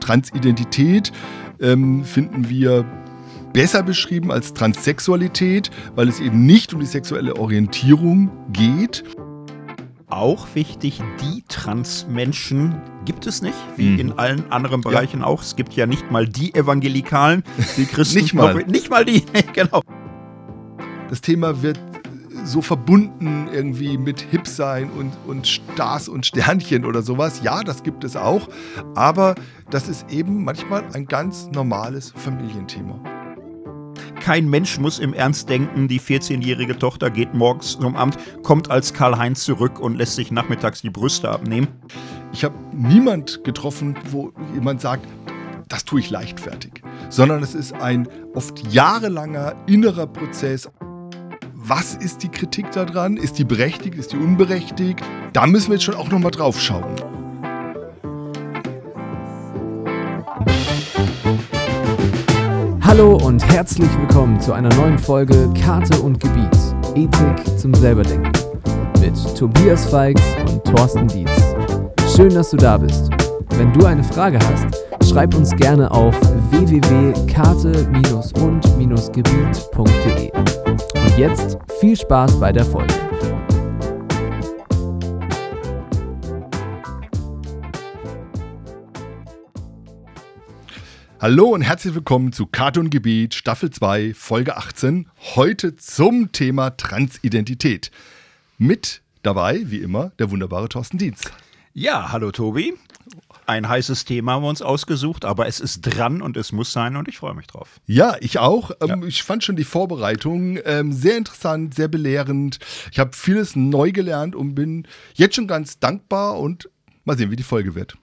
Transidentität ähm, finden wir besser beschrieben als Transsexualität, weil es eben nicht um die sexuelle Orientierung geht. Auch wichtig, die Transmenschen gibt es nicht, wie mhm. in allen anderen Bereichen ja. auch. Es gibt ja nicht mal die Evangelikalen, die Christen. nicht mal. Nicht mal die, genau. Das Thema wird so verbunden irgendwie mit Hip-Sein und, und Stars und Sternchen oder sowas. Ja, das gibt es auch. Aber das ist eben manchmal ein ganz normales Familienthema. Kein Mensch muss im Ernst denken, die 14-jährige Tochter geht morgens zum Amt, kommt als Karl-Heinz zurück und lässt sich nachmittags die Brüste abnehmen. Ich habe niemand getroffen, wo jemand sagt, das tue ich leichtfertig, sondern es ist ein oft jahrelanger innerer Prozess. Was ist die Kritik daran? Ist die berechtigt? Ist die unberechtigt? Da müssen wir jetzt schon auch nochmal drauf schauen. Hallo und herzlich willkommen zu einer neuen Folge Karte und Gebiet. Ethik zum Selberdenken. Mit Tobias Feix und Thorsten Dietz. Schön, dass du da bist. Wenn du eine Frage hast, schreib uns gerne auf www.karte-und-gebiet.de. Jetzt viel Spaß bei der Folge. Hallo und herzlich willkommen zu Cartoon Gebiet Staffel 2 Folge 18. Heute zum Thema Transidentität. Mit dabei, wie immer, der wunderbare Thorsten Dienst. Ja, hallo Tobi. Ein heißes Thema haben wir uns ausgesucht, aber es ist dran und es muss sein und ich freue mich drauf. Ja, ich auch. Ähm, ja. Ich fand schon die Vorbereitung ähm, sehr interessant, sehr belehrend. Ich habe vieles neu gelernt und bin jetzt schon ganz dankbar und mal sehen, wie die Folge wird.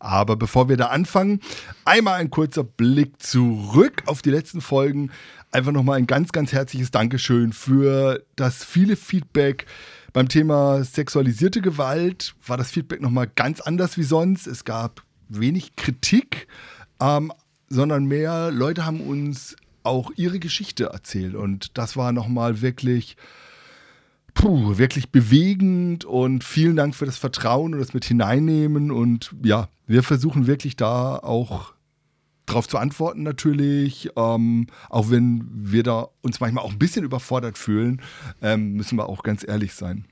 Aber bevor wir da anfangen, einmal ein kurzer Blick zurück auf die letzten Folgen. Einfach nochmal ein ganz, ganz herzliches Dankeschön für das viele Feedback. Beim Thema sexualisierte Gewalt war das Feedback nochmal ganz anders wie sonst. Es gab wenig Kritik, ähm, sondern mehr Leute haben uns auch ihre Geschichte erzählt. Und das war nochmal wirklich puh, wirklich bewegend und vielen Dank für das Vertrauen und das mit hineinnehmen. Und ja, wir versuchen wirklich da auch drauf zu antworten natürlich, ähm, auch wenn wir da uns manchmal auch ein bisschen überfordert fühlen, ähm, müssen wir auch ganz ehrlich sein.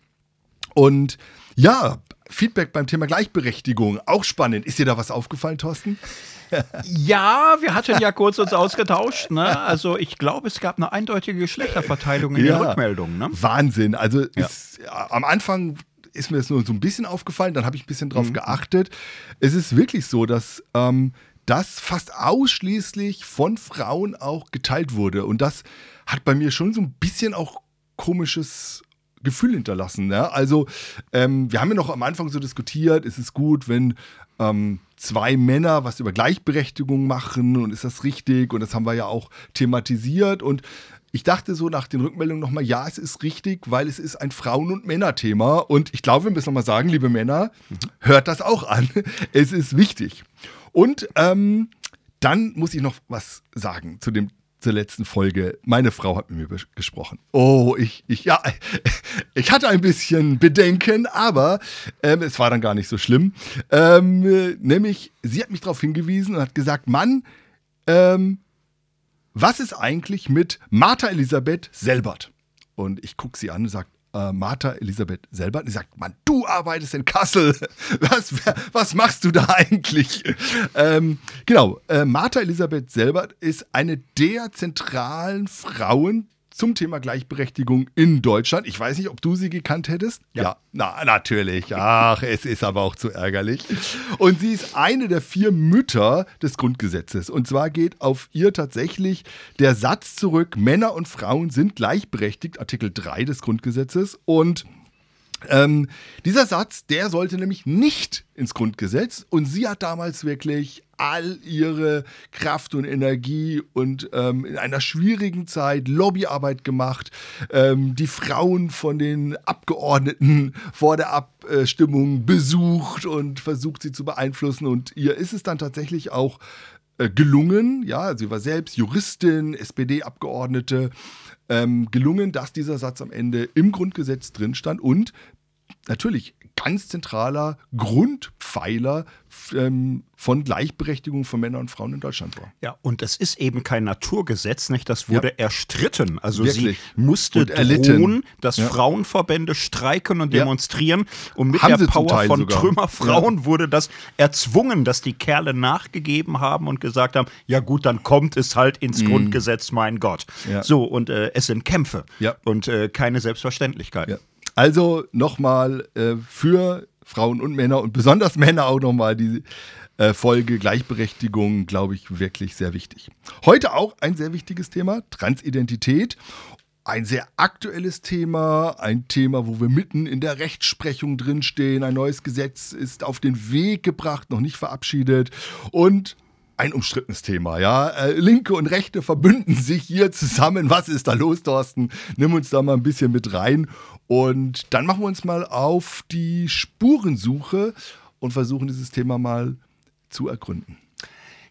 Und ja, Feedback beim Thema Gleichberechtigung, auch spannend. Ist dir da was aufgefallen, Thorsten? ja, wir hatten ja kurz uns ausgetauscht. Ne? Also ich glaube, es gab eine eindeutige Geschlechterverteilung in ja, den Rückmeldungen. Ne? Wahnsinn. Also ja. ist, am Anfang ist mir das nur so ein bisschen aufgefallen, dann habe ich ein bisschen drauf mhm. geachtet. Es ist wirklich so, dass ähm, das fast ausschließlich von Frauen auch geteilt wurde. Und das hat bei mir schon so ein bisschen auch komisches Gefühl hinterlassen. Ne? Also, ähm, wir haben ja noch am Anfang so diskutiert, ist es gut, wenn ähm, zwei Männer was über Gleichberechtigung machen und ist das richtig? Und das haben wir ja auch thematisiert. Und ich dachte so nach den Rückmeldungen nochmal, ja, es ist richtig, weil es ist ein Frauen- und Männerthema. Und ich glaube, wir müssen nochmal sagen, liebe Männer, hört das auch an. Es ist wichtig. Und ähm, dann muss ich noch was sagen zu dem zur letzten Folge. Meine Frau hat mit mir gesprochen. Oh, ich, ich, ja, ich hatte ein bisschen Bedenken, aber ähm, es war dann gar nicht so schlimm. Ähm, nämlich, sie hat mich darauf hingewiesen und hat gesagt, Mann, ähm, was ist eigentlich mit Martha Elisabeth Selbert? Und ich gucke sie an und sage, äh, Martha Elisabeth selber. Die sagt, Mann, du arbeitest in Kassel. Was, was machst du da eigentlich? Ähm, genau, äh, Martha Elisabeth selber ist eine der zentralen Frauen zum Thema Gleichberechtigung in Deutschland. Ich weiß nicht, ob du sie gekannt hättest. Ja, ja na, natürlich. Ach, es ist aber auch zu ärgerlich. Und sie ist eine der vier Mütter des Grundgesetzes. Und zwar geht auf ihr tatsächlich der Satz zurück, Männer und Frauen sind gleichberechtigt, Artikel 3 des Grundgesetzes. Und ähm, dieser Satz, der sollte nämlich nicht ins Grundgesetz. Und sie hat damals wirklich all ihre Kraft und Energie und ähm, in einer schwierigen Zeit Lobbyarbeit gemacht, ähm, die Frauen von den Abgeordneten vor der Abstimmung besucht und versucht sie zu beeinflussen. Und ihr ist es dann tatsächlich auch äh, gelungen, ja, sie war selbst Juristin, SPD-Abgeordnete, ähm, gelungen, dass dieser Satz am Ende im Grundgesetz drin stand und natürlich ganz zentraler Grundpfeiler ähm, von Gleichberechtigung von Männern und Frauen in Deutschland war. Ja, und es ist eben kein Naturgesetz, nicht? Das wurde ja. erstritten. Also Wirklich. sie musste Und erlitten. drohen, dass Ja. Frauenverbände streiken und Ja. demonstrieren. Und mit Haben der Power von sogar. Trümmerfrauen wurde das erzwungen, dass die Kerle nachgegeben haben und gesagt haben, ja gut, dann kommt es halt ins Grundgesetz, mein Gott. Mhm. Ja. So, und äh, es sind Kämpfe Ja. und äh, keine Selbstverständlichkeit. Also nochmal äh, für Frauen und Männer und besonders Männer auch nochmal die äh, Folge Gleichberechtigung, glaube ich, wirklich sehr wichtig. Heute auch ein sehr wichtiges Thema, Transidentität. Ein sehr aktuelles Thema, ein Thema, wo wir mitten in der Rechtsprechung drinstehen. Ein neues Gesetz ist auf den Weg gebracht, noch nicht verabschiedet. Und ein umstrittenes Thema, ja. Äh, Linke und Rechte verbünden sich hier zusammen. Was ist da los, Thorsten? Nimm uns da mal ein bisschen mit rein. Und dann machen wir uns mal auf die Spurensuche und versuchen dieses Thema mal zu ergründen.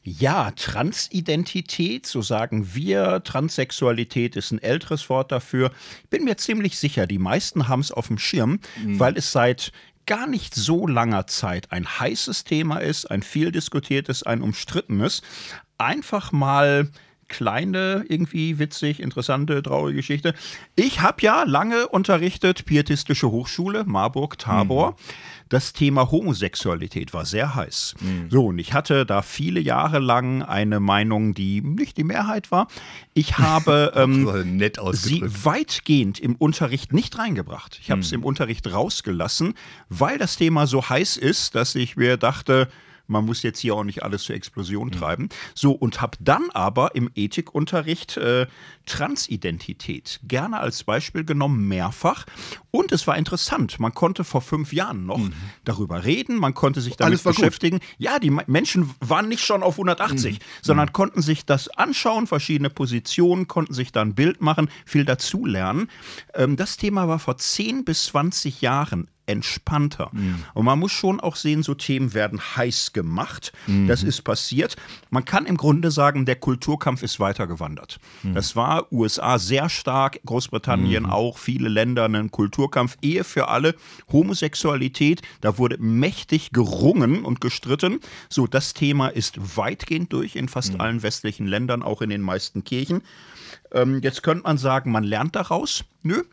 Ja, Transidentität, so sagen wir. Transsexualität ist ein älteres Wort dafür. Ich bin mir ziemlich sicher, die meisten haben es auf dem Schirm, weil es seit gar nicht so langer Zeit ein heißes Thema ist, ein viel diskutiertes, ein umstrittenes. Einfach mal kleine, irgendwie witzig, interessante, traurige Geschichte. Ich habe ja lange unterrichtet, Pietistische Hochschule, Marburg, Tabor. Das Thema Homosexualität war sehr heiß. So, und ich hatte da viele Jahre lang eine Meinung, die nicht die Mehrheit war. Ich habe ähm, sie weitgehend im Unterricht nicht reingebracht. Ich habe es im Unterricht rausgelassen, weil das Thema so heiß ist, dass ich mir dachte, man muss jetzt hier auch nicht alles zur Explosion treiben. So, und habe dann aber im Ethikunterricht äh, Transidentität gerne als Beispiel genommen, mehrfach. Und es war interessant. Man konnte vor fünf Jahren noch darüber reden, man konnte sich damit war gut. beschäftigen. Ja, die Me- Menschen waren nicht schon auf 180, sondern konnten sich das anschauen, verschiedene Positionen, konnten sich da ein Bild machen, viel dazulernen. Ähm, das Thema war vor 10 bis 20 Jahren entspannter. Und man muss schon auch sehen, so Themen werden heiß gemacht. Das ist passiert. Man kann im Grunde sagen, der Kulturkampf ist weitergewandert. Das war USA sehr stark, Großbritannien auch, viele Länder einen Kulturkampf. Ehe für alle, Homosexualität, da wurde mächtig gerungen und gestritten. So, das Thema ist weitgehend durch in fast allen westlichen Ländern, auch in den meisten Kirchen. Ähm, jetzt könnte man sagen, man lernt daraus. Nö,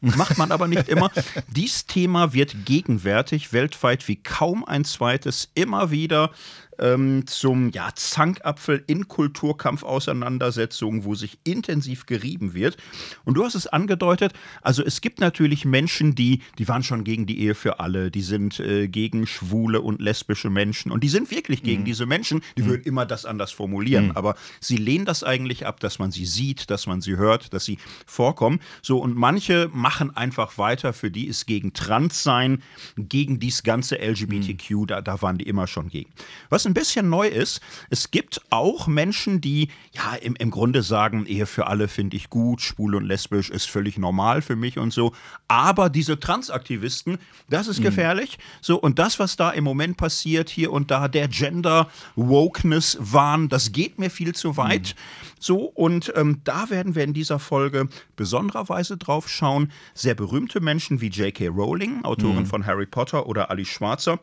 Macht man aber nicht immer. Dies Thema wird gegenwärtig weltweit wie kaum ein zweites immer wieder ähm, zum ja, Zankapfel in Kulturkampfauseinandersetzungen, wo sich intensiv gerieben wird. Und du hast es angedeutet, also es gibt natürlich Menschen, die, die waren schon gegen die Ehe für alle, die sind äh, gegen schwule und lesbische Menschen. Und die sind wirklich gegen diese Menschen, die würden immer das anders formulieren, aber sie lehnen das eigentlich ab, dass man sie sieht, dass man sie hört, dass sie vorkommen. So, und manche machen einfach weiter, für die ist gegen Transsein, gegen dies ganze LGBTQ, da, da waren die immer schon gegen. Was ein bisschen neu ist, es gibt auch Menschen, die ja im, im Grunde sagen, Ehe für alle finde ich gut, schwul und lesbisch ist völlig normal für mich und so. Aber diese Transaktivisten, das ist gefährlich. So, und das, was da im Moment passiert, hier und da, der Gender-Wokeness-Wahn, das geht mir viel zu weit. So, und ähm, da werden wir in dieser Folge besondererweise drauf schauen. Sehr berühmte Menschen wie J.K. Rowling, Autorin von Harry Potter oder Ali Schwarzer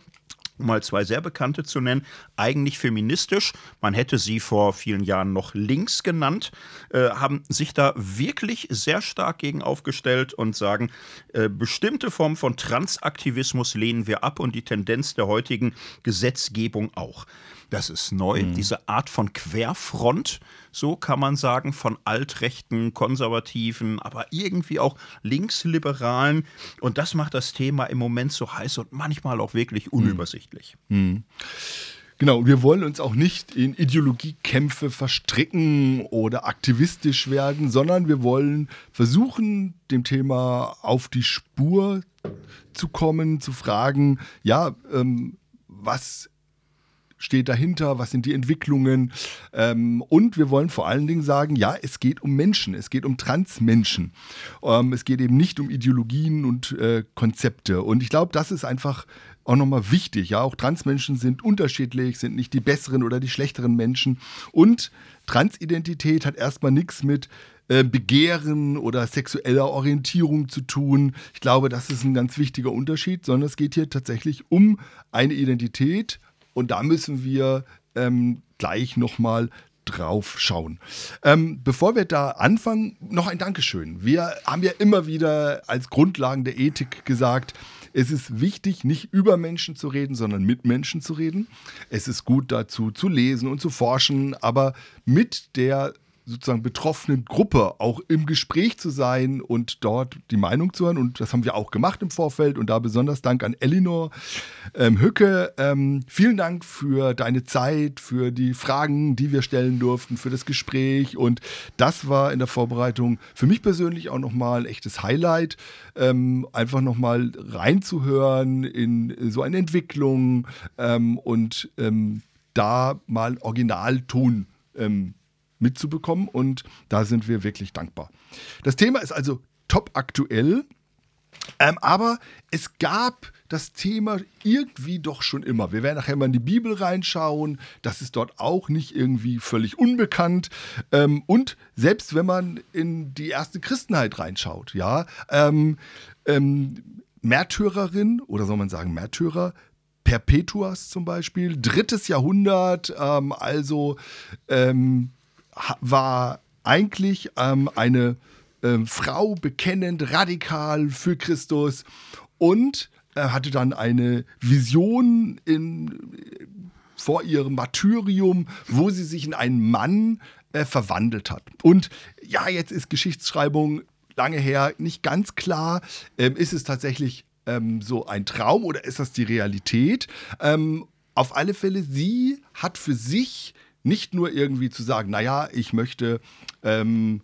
um mal zwei sehr bekannte zu nennen, eigentlich feministisch. Man hätte sie vor vielen Jahren noch links genannt, äh, haben sich da wirklich sehr stark gegen aufgestellt und sagen, äh, bestimmte Formen von Transaktivismus lehnen wir ab und die Tendenz der heutigen Gesetzgebung auch. Das ist neu, diese Art von Querfront, so kann man sagen, von altrechten, konservativen, aber irgendwie auch linksliberalen. Und das macht das Thema im Moment so heiß und manchmal auch wirklich unübersichtlich. Genau, und wir wollen uns auch nicht in Ideologiekämpfe verstricken oder aktivistisch werden, sondern wir wollen versuchen, dem Thema auf die Spur zu kommen, zu fragen, ja, ähm, was steht dahinter, was sind die Entwicklungen. Ähm, und wir wollen vor allen Dingen sagen, ja, es geht um Menschen, es geht um Transmenschen. Ähm, es geht eben nicht um Ideologien und äh, Konzepte. Und ich glaube, das ist einfach auch nochmal wichtig. Ja, auch Transmenschen sind unterschiedlich, sind nicht die besseren oder die schlechteren Menschen. Und Transidentität hat erstmal nichts mit äh, Begehren oder sexueller Orientierung zu tun. Ich glaube, das ist ein ganz wichtiger Unterschied, sondern es geht hier tatsächlich um eine Identität und da müssen wir ähm, gleich nochmal drauf schauen. Ähm, bevor wir da anfangen, noch ein Dankeschön. Wir haben ja immer wieder als Grundlagen der Ethik gesagt, es ist wichtig, nicht über Menschen zu reden, sondern mit Menschen zu reden. Es ist gut dazu zu lesen und zu forschen, aber mit der sozusagen betroffenen Gruppe auch im Gespräch zu sein und dort die Meinung zu hören. Und das haben wir auch gemacht im Vorfeld. Und da besonders Dank an Elinor ähm, Hücke. Ähm, vielen Dank für deine Zeit, für die Fragen, die wir stellen durften, für das Gespräch. Und das war in der Vorbereitung für mich persönlich auch nochmal ein echtes Highlight. Ähm, einfach nochmal reinzuhören in so eine Entwicklung ähm, und ähm, da mal Originalton ähm, mitzubekommen und da sind wir wirklich dankbar. Das Thema ist also top aktuell, ähm, aber es gab das Thema irgendwie doch schon immer. Wir werden nachher mal in die Bibel reinschauen. Das ist dort auch nicht irgendwie völlig unbekannt. Ähm, und selbst wenn man in die erste Christenheit reinschaut, ja, ähm, ähm, Märtyrerin oder soll man sagen Märtyrer, Perpetuas zum Beispiel, drittes Jahrhundert, ähm, also ähm, war eigentlich ähm, eine äh, Frau bekennend radikal für Christus und äh, hatte dann eine Vision in, vor ihrem Martyrium, wo sie sich in einen Mann äh, verwandelt hat. Und ja, jetzt ist Geschichtsschreibung lange her nicht ganz klar. Ähm, ist es tatsächlich ähm, so ein Traum oder ist das die Realität? Ähm, auf alle Fälle, sie hat für sich nicht nur irgendwie zu sagen, naja, ich möchte ähm,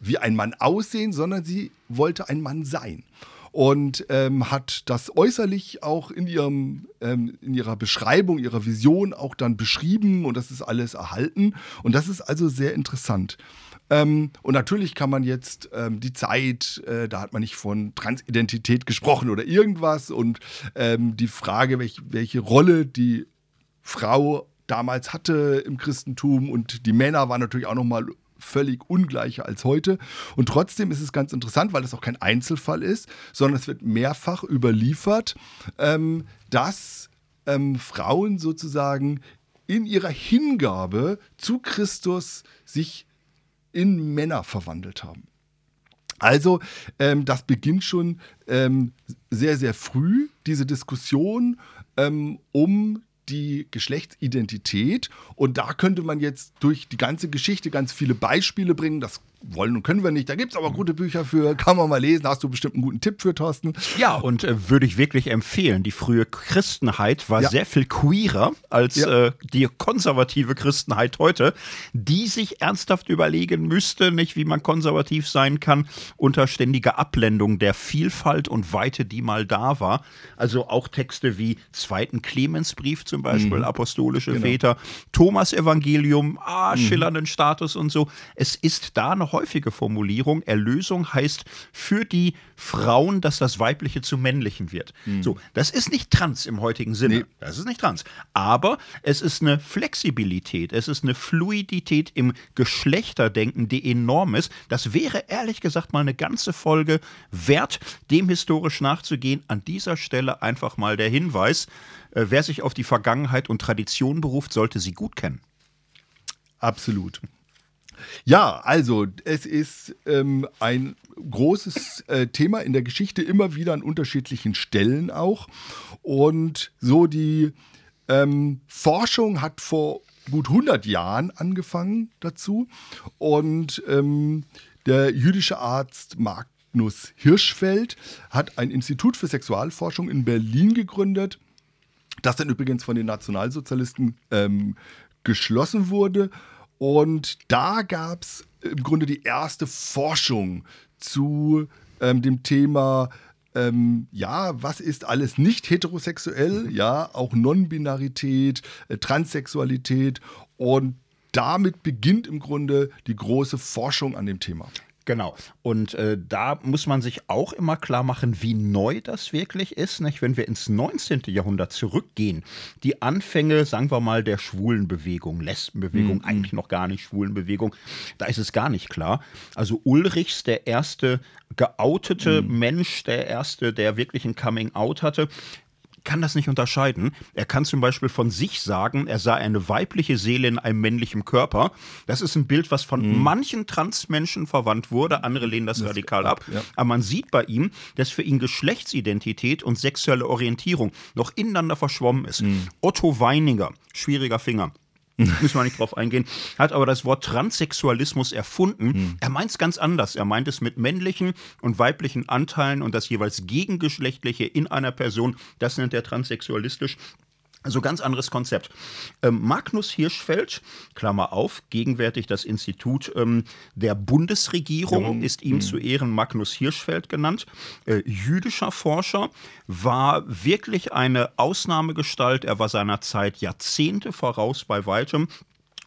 wie ein Mann aussehen, sondern sie wollte ein Mann sein. Und ähm, hat das äußerlich auch in, ihrem, ähm, in ihrer Beschreibung, ihrer Vision auch dann beschrieben und das ist alles erhalten. Und das ist also sehr interessant. Ähm, und natürlich kann man jetzt ähm, die Zeit, äh, da hat man nicht von Transidentität gesprochen oder irgendwas und ähm, die Frage, welch, welche Rolle die Frau damals hatte im Christentum und die Männer waren natürlich auch nochmal völlig ungleicher als heute. Und trotzdem ist es ganz interessant, weil es auch kein Einzelfall ist, sondern es wird mehrfach überliefert, ähm, dass ähm, Frauen sozusagen in ihrer Hingabe zu Christus sich in Männer verwandelt haben. Also ähm, das beginnt schon ähm, sehr, sehr früh, diese Diskussion ähm, um die Geschlechtsidentität. Und da könnte man jetzt durch die ganze Geschichte ganz viele Beispiele bringen. Das wollen und können wir nicht. Da gibt es aber gute Bücher für, kann man mal lesen. Hast du bestimmt einen guten Tipp für, Thorsten? Ja, und äh, würde ich wirklich empfehlen. Die frühe Christenheit war ja. sehr viel queerer als ja. äh, die konservative Christenheit heute, die sich ernsthaft überlegen müsste, nicht wie man konservativ sein kann, unter ständiger Abblendung der Vielfalt und Weite, die mal da war. Also auch Texte wie Zweiten Clemensbrief zum Beispiel, mhm. apostolische genau. Väter, Thomas Evangelium, ah, mhm. schillernden Status und so. Es ist da noch häufige Formulierung. Erlösung heißt für die Frauen, dass das Weibliche zum Männlichen wird. Mhm. So, das ist nicht trans im heutigen Sinne. Nee. Das ist nicht trans. Aber es ist eine Flexibilität, es ist eine Fluidität im Geschlechterdenken, die enorm ist. Das wäre ehrlich gesagt mal eine ganze Folge wert, dem historisch nachzugehen. An dieser Stelle einfach mal der Hinweis, äh, wer sich auf die Vergangenheit und Tradition beruft, sollte sie gut kennen. Absolut. Ja, also es ist ähm, ein großes äh, Thema in der Geschichte, immer wieder an unterschiedlichen Stellen auch. Und so die ähm, Forschung hat vor gut 100 Jahren angefangen dazu. Und ähm, der jüdische Arzt Magnus Hirschfeld hat ein Institut für Sexualforschung in Berlin gegründet, das dann übrigens von den Nationalsozialisten ähm, geschlossen wurde. Und da gab es im Grunde die erste Forschung zu ähm, dem Thema, ähm, ja, was ist alles nicht heterosexuell, mhm. ja, auch Non-Binarität, äh, Transsexualität und damit beginnt im Grunde die große Forschung an dem Thema. Genau. Und äh, da muss man sich auch immer klar machen, wie neu das wirklich ist. Nicht? Wenn wir ins 19. Jahrhundert zurückgehen, die Anfänge, sagen wir mal, der Schwulenbewegung, Lesbenbewegung, mhm. eigentlich noch gar nicht Schwulenbewegung, da ist es gar nicht klar. Also Ulrichs, der erste geoutete mhm. Mensch, der erste, der wirklich ein Coming-out hatte, kann das nicht unterscheiden. Er kann zum Beispiel von sich sagen, er sei eine weibliche Seele in einem männlichen Körper. Das ist ein Bild, was von mhm. manchen Transmenschen verwandt wurde. Andere lehnen das, das radikal ab. Ja. Aber man sieht bei ihm, dass für ihn Geschlechtsidentität und sexuelle Orientierung noch ineinander verschwommen ist. Mhm. Otto Weininger, schwieriger Finger. müssen wir nicht drauf eingehen, hat aber das Wort Transsexualismus erfunden. Mhm. Er meint es ganz anders. Er meint es mit männlichen und weiblichen Anteilen und das jeweils gegengeschlechtliche in einer Person. Das nennt er transsexualistisch. Also ganz anderes Konzept. Ähm, Magnus Hirschfeld, Klammer auf, gegenwärtig das Institut ähm, der Bundesregierung, ist ihm mh. zu Ehren Magnus Hirschfeld genannt. Äh, jüdischer Forscher, war wirklich eine Ausnahmegestalt. Er war seiner Zeit Jahrzehnte voraus bei weitem.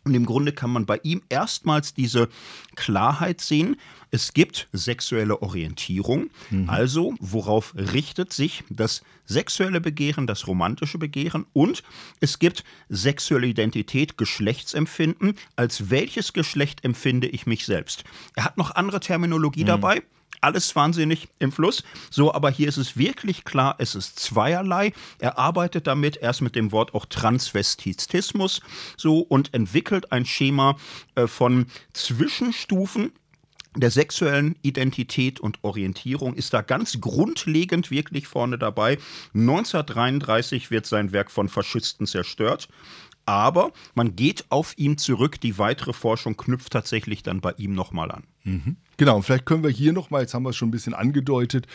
Und im Grunde kann man bei ihm erstmals diese Klarheit sehen. Es gibt sexuelle Orientierung. Mhm. Also, worauf richtet sich das sexuelle Begehren, das romantische Begehren? Und es gibt sexuelle Identität, Geschlechtsempfinden. Als welches Geschlecht empfinde ich mich selbst? Er hat noch andere Terminologie mhm. dabei alles wahnsinnig im Fluss. So, aber hier ist es wirklich klar, es ist zweierlei. Er arbeitet damit erst mit dem Wort auch Transvestitismus so und entwickelt ein Schema äh, von Zwischenstufen der sexuellen Identität und Orientierung ist da ganz grundlegend wirklich vorne dabei. 1933 wird sein Werk von Faschisten zerstört. Aber man geht auf ihn zurück. Die weitere Forschung knüpft tatsächlich dann bei ihm nochmal an. Mhm. Genau, und vielleicht können wir hier nochmal, jetzt haben wir es schon ein bisschen angedeutet,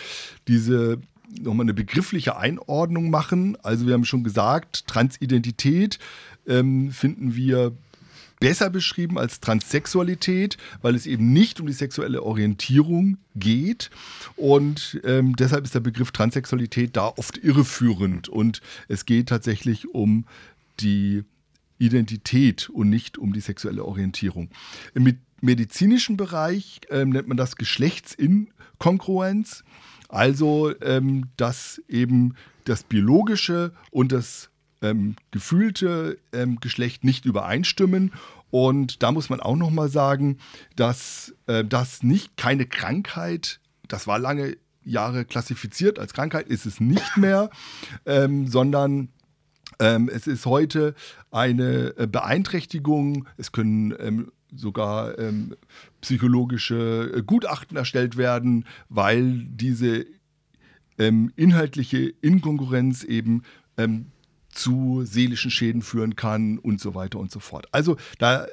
diese nochmal eine begriffliche Einordnung machen. Also wir haben schon gesagt, Transidentität ähm, finden wir besser beschrieben als Transsexualität, weil es eben nicht um die sexuelle Orientierung geht. Und ähm, deshalb ist der Begriff Transsexualität da oft irreführend. Und es geht tatsächlich um die Identität und nicht um die sexuelle Orientierung. Im medizinischen Bereich ähm, nennt man das Geschlechtsinkongruenz, also ähm, dass eben das biologische und das ähm, gefühlte ähm, Geschlecht nicht übereinstimmen. Und da muss man auch nochmal sagen, dass äh, das nicht keine Krankheit, das war lange Jahre klassifiziert als Krankheit, ist es nicht mehr, ähm, sondern ähm, es ist heute eine äh, Beeinträchtigung. Es können ähm, sogar ähm, psychologische äh, Gutachten erstellt werden, weil diese inhaltliche Inkongruenz eben ähm, zu seelischen Schäden führen kann und so weiter und so fort. Also da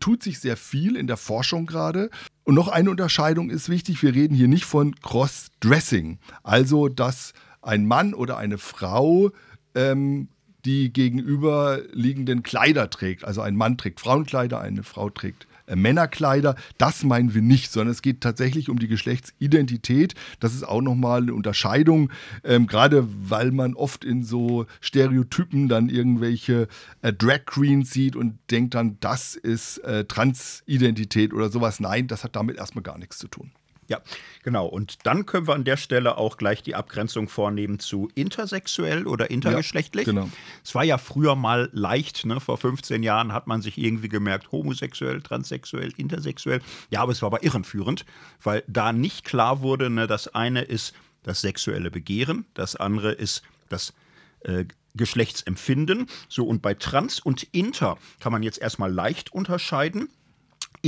tut sich sehr viel in der Forschung gerade. Und noch eine Unterscheidung ist wichtig, wir reden hier nicht von Cross-Dressing, also dass ein Mann oder eine Frau ähm, die gegenüberliegenden Kleider trägt. Also ein Mann trägt Frauenkleider, eine Frau trägt Männerkleider. Das meinen wir nicht, sondern es geht tatsächlich um die Geschlechtsidentität. Das ist auch nochmal eine Unterscheidung, ähm, gerade weil man oft in so Stereotypen dann irgendwelche äh, Drag Queens sieht und denkt dann, das ist äh, Transidentität oder sowas. Nein, das hat damit erstmal gar nichts zu tun. Ja, genau. Und dann können wir an der Stelle auch gleich die Abgrenzung vornehmen zu intersexuell oder intergeschlechtlich. Ja, genau. Es war ja früher mal leicht, ne? vor 15 Jahren hat man sich irgendwie gemerkt, homosexuell, transsexuell, intersexuell. Ja, aber es war aber irrenführend, weil da nicht klar wurde, ne, das eine ist das sexuelle Begehren, das andere ist das äh, Geschlechtsempfinden. So, und bei trans und inter kann man jetzt erstmal leicht unterscheiden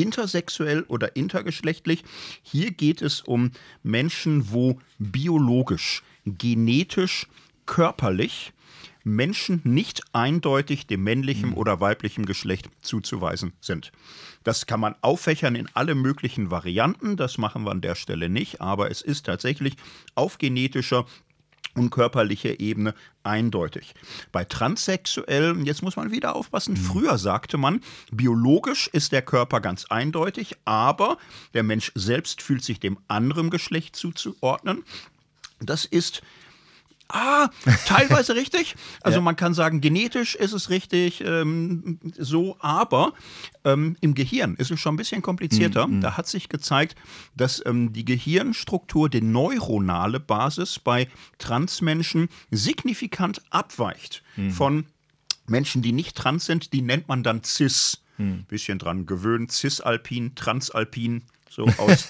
intersexuell oder intergeschlechtlich. Hier geht es um Menschen, wo biologisch, genetisch, körperlich Menschen nicht eindeutig dem männlichen oder weiblichen Geschlecht zuzuweisen sind. Das kann man auffächern in alle möglichen Varianten, das machen wir an der Stelle nicht, aber es ist tatsächlich auf genetischer und körperlicher Ebene eindeutig. Bei Transsexuellen, jetzt muss man wieder aufpassen, mhm. früher sagte man, biologisch ist der Körper ganz eindeutig, aber der Mensch selbst fühlt sich dem anderen Geschlecht zuzuordnen. Das ist Ah, teilweise richtig. Also ja. man kann sagen, genetisch ist es richtig ähm, so, aber ähm, im Gehirn ist es schon ein bisschen komplizierter. Mhm. Da hat sich gezeigt, dass ähm, die Gehirnstruktur, die neuronale Basis bei Transmenschen signifikant abweicht mhm. von Menschen, die nicht trans sind. Die nennt man dann cis. Mhm. Bisschen dran gewöhnt, cisalpin, transalpin, so aus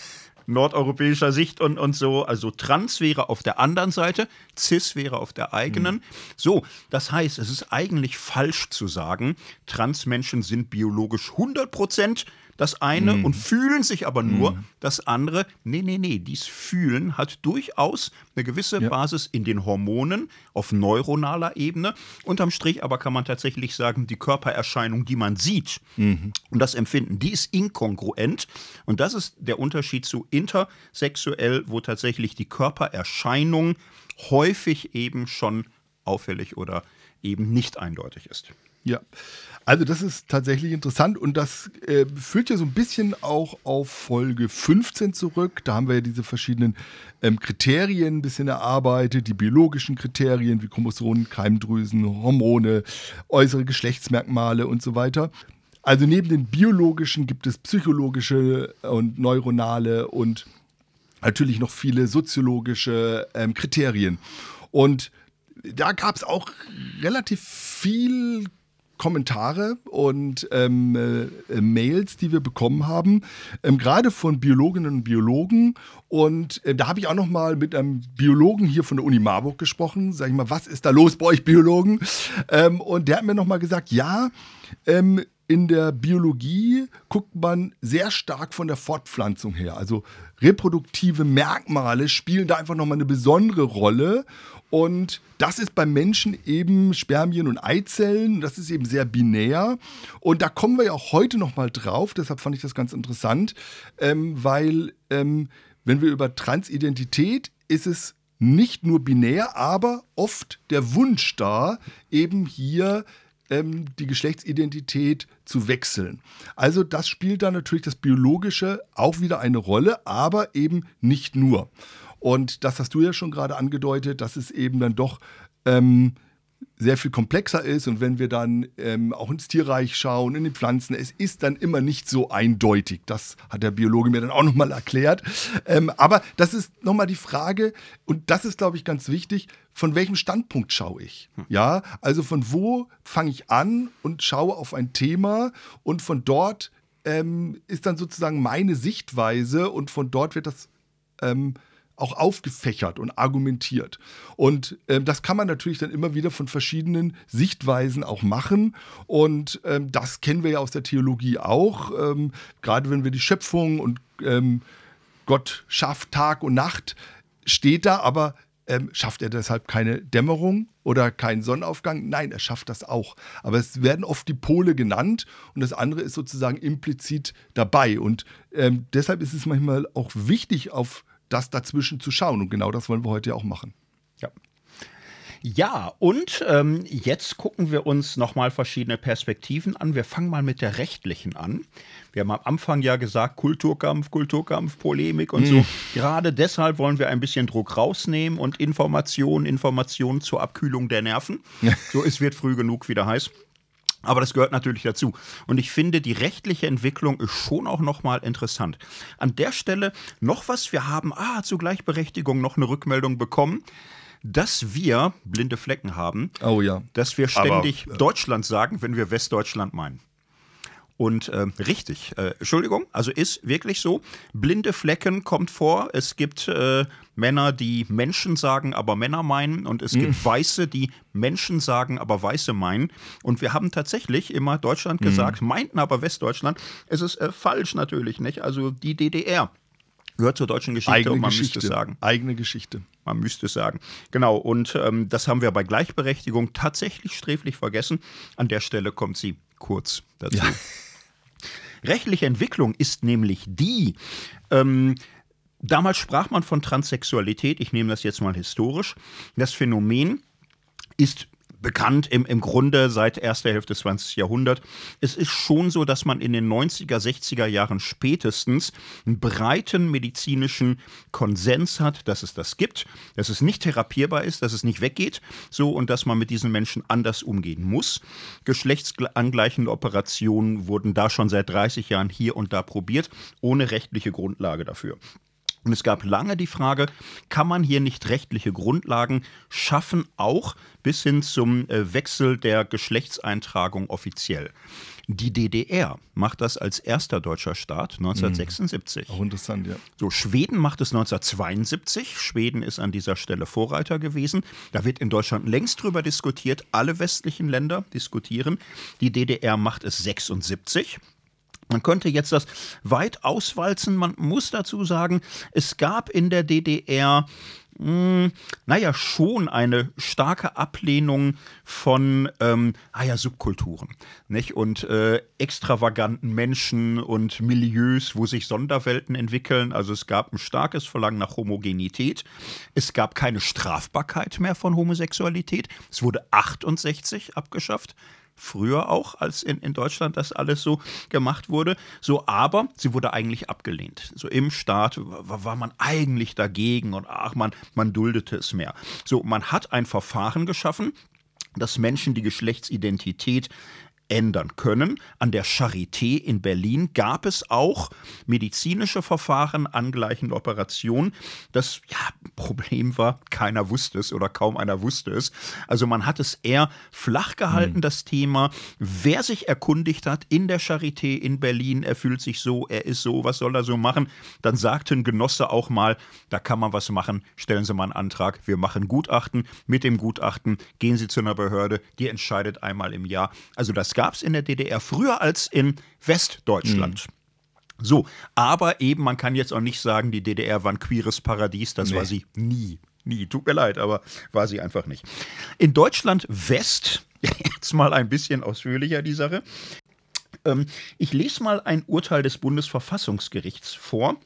nordeuropäischer Sicht und, und so. Also trans wäre auf der anderen Seite, cis wäre auf der eigenen. Mhm. So, das heißt, es ist eigentlich falsch zu sagen, Transmenschen sind biologisch 100 Prozent das eine mm. und fühlen sich aber nur mm. das andere. Nee, nee, nee. Dies Fühlen hat durchaus eine gewisse ja. Basis in den Hormonen auf neuronaler Ebene. Unterm Strich aber kann man tatsächlich sagen, die Körpererscheinung, die man sieht mm. und das Empfinden, die ist inkongruent. Und das ist der Unterschied zu intersexuell, wo tatsächlich die Körpererscheinung häufig eben schon auffällig oder eben nicht eindeutig ist. Ja, also das ist tatsächlich interessant und das äh, führt ja so ein bisschen auch auf Folge 15 zurück. Da haben wir ja diese verschiedenen ähm, Kriterien ein bisschen erarbeitet, die biologischen Kriterien wie Chromosomen, Keimdrüsen, Hormone, äußere Geschlechtsmerkmale und so weiter. Also neben den biologischen gibt es psychologische und neuronale und natürlich noch viele soziologische ähm, Kriterien. Und da gab es auch relativ viel Kommentare und ähm, äh, Mails, die wir bekommen haben, ähm, gerade von Biologinnen und Biologen. Und äh, da habe ich auch noch mal mit einem Biologen hier von der Uni Marburg gesprochen. Sag ich mal, was ist da los bei euch Biologen? Ähm, und der hat mir noch mal gesagt, ja, ähm, in der Biologie guckt man sehr stark von der Fortpflanzung her. Also reproduktive Merkmale spielen da einfach nochmal eine besondere Rolle. Und das ist beim Menschen eben Spermien und Eizellen. Das ist eben sehr binär. Und da kommen wir ja auch heute nochmal drauf. Deshalb fand ich das ganz interessant, ähm, weil ähm, wenn wir über Transidentität ist es nicht nur binär, aber oft der Wunsch da, eben hier ähm, die Geschlechtsidentität zu wechseln. Also das spielt da natürlich das Biologische auch wieder eine Rolle, aber eben nicht nur. Und das hast du ja schon gerade angedeutet, dass es eben dann doch ähm, sehr viel komplexer ist und wenn wir dann ähm, auch ins Tierreich schauen, in den Pflanzen, es ist dann immer nicht so eindeutig. Das hat der Biologe mir dann auch nochmal erklärt. Ähm, aber das ist nochmal die Frage, und das ist, glaube ich, ganz wichtig, von welchem Standpunkt schaue ich? Hm. Ja, also von wo fange ich an und schaue auf ein Thema und von dort ähm, ist dann sozusagen meine Sichtweise und von dort wird das ähm, auch aufgefächert und argumentiert. Und ähm, das kann man natürlich dann immer wieder von verschiedenen Sichtweisen auch machen. Und ähm, das kennen wir ja aus der Theologie auch. Ähm, gerade wenn wir die Schöpfung und ähm, Gott schafft Tag und Nacht, steht da, aber ähm, schafft er deshalb keine Dämmerung oder keinen Sonnenaufgang? Nein, er schafft das auch. Aber es werden oft die Pole genannt und das andere ist sozusagen implizit dabei. Und ähm, deshalb ist es manchmal auch wichtig, auf das dazwischen zu schauen. Und genau das wollen wir heute ja auch machen. Ja. Ja, und ähm, jetzt gucken wir uns nochmal verschiedene Perspektiven an. Wir fangen mal mit der rechtlichen an. Wir haben am Anfang ja gesagt, Kulturkampf, Kulturkampf, Polemik und mhm. so. Gerade deshalb wollen wir ein bisschen Druck rausnehmen und Informationen, Informationen zur Abkühlung der Nerven. so, es wird früh genug wieder heiß. Aber das gehört natürlich dazu. Und ich finde, die rechtliche Entwicklung ist schon auch nochmal interessant. An der Stelle noch was. Wir haben ah, zur Gleichberechtigung noch eine Rückmeldung bekommen dass wir blinde Flecken haben. Oh ja. Dass wir ständig Aber, äh, Deutschland sagen, wenn wir Westdeutschland meinen. Und äh, richtig, äh, Entschuldigung, also ist wirklich so. Blinde Flecken kommt vor. Es gibt äh, Männer, die Menschen sagen, aber Männer meinen. Und es mhm. gibt Weiße, die Menschen sagen, aber Weiße meinen. Und wir haben tatsächlich immer Deutschland mhm. gesagt, meinten aber Westdeutschland. Es ist äh, falsch natürlich, nicht? Also die DDR gehört zur deutschen Geschichte Eigene und man Geschichte. müsste sagen. Eigene Geschichte. Man müsste es sagen. Genau, und ähm, das haben wir bei Gleichberechtigung tatsächlich sträflich vergessen. An der Stelle kommt sie kurz dazu. Ja. Rechtliche Entwicklung ist nämlich die, ähm, damals sprach man von Transsexualität, ich nehme das jetzt mal historisch. Das Phänomen ist bekannt im, im Grunde seit erster Hälfte des 20. Jahrhunderts. Es ist schon so, dass man in den 90er, 60er Jahren spätestens einen breiten medizinischen Konsens hat, dass es das gibt, dass es nicht therapierbar ist, dass es nicht weggeht, so und dass man mit diesen Menschen anders umgehen muss. Geschlechtsangleichende Operationen wurden da schon seit 30 Jahren hier und da probiert, ohne rechtliche Grundlage dafür. Und es gab lange die Frage, kann man hier nicht rechtliche Grundlagen schaffen, auch bis hin zum äh, Wechsel der Geschlechtseintragung offiziell. Die DDR macht das als erster deutscher Staat 1976. Mhm. Auch interessant, ja. So, Schweden macht es 1972. Schweden ist an dieser Stelle Vorreiter gewesen. Da wird in Deutschland längst drüber diskutiert. Alle westlichen Länder diskutieren. Die DDR macht es 76. Man könnte jetzt das weit auswalzen. Man muss dazu sagen, es gab in der DDR mh, hm, naja, schon eine starke Ablehnung von ähm, ah Subkulturen nicht? und äh, extravaganten Menschen und Milieus, wo sich Sonderwelten entwickeln. Also es gab ein starkes Verlangen nach Homogenität. Es gab keine Strafbarkeit mehr von Homosexualität. Es wurde 68 abgeschafft früher auch, als in, in Deutschland das alles so gemacht wurde. So, aber sie wurde eigentlich abgelehnt. So im Staat war, war man eigentlich dagegen und ach, man, man duldete es mehr. So, man hat ein Verfahren geschaffen, dass Menschen die Geschlechtsidentität ändern können. An der Charité in Berlin gab es auch medizinische Verfahren, angleichende Operationen. Das ja, Problem war, keiner wusste es oder kaum einer wusste es. Also man hat es eher flach gehalten, mhm. das Thema. Wer sich erkundigt hat in der Charité in Berlin, er fühlt sich so, er ist so, was soll er so machen? Dann sagte ein Genosse auch mal, da kann man was machen, stellen Sie mal einen Antrag, wir machen Gutachten. Mit dem Gutachten gehen Sie zu einer Behörde, die entscheidet einmal im Jahr. Also das gab es in der DDR früher als in Westdeutschland. Mhm. So, aber eben, man kann jetzt auch nicht sagen, die DDR war ein queeres Paradies, das nee. war sie nie. Nie, tut mir leid, aber war sie einfach nicht. In Deutschland West, jetzt mal ein bisschen ausführlicher die Sache. Ähm, ich lese mal ein Urteil des Bundesverfassungsgerichts vor.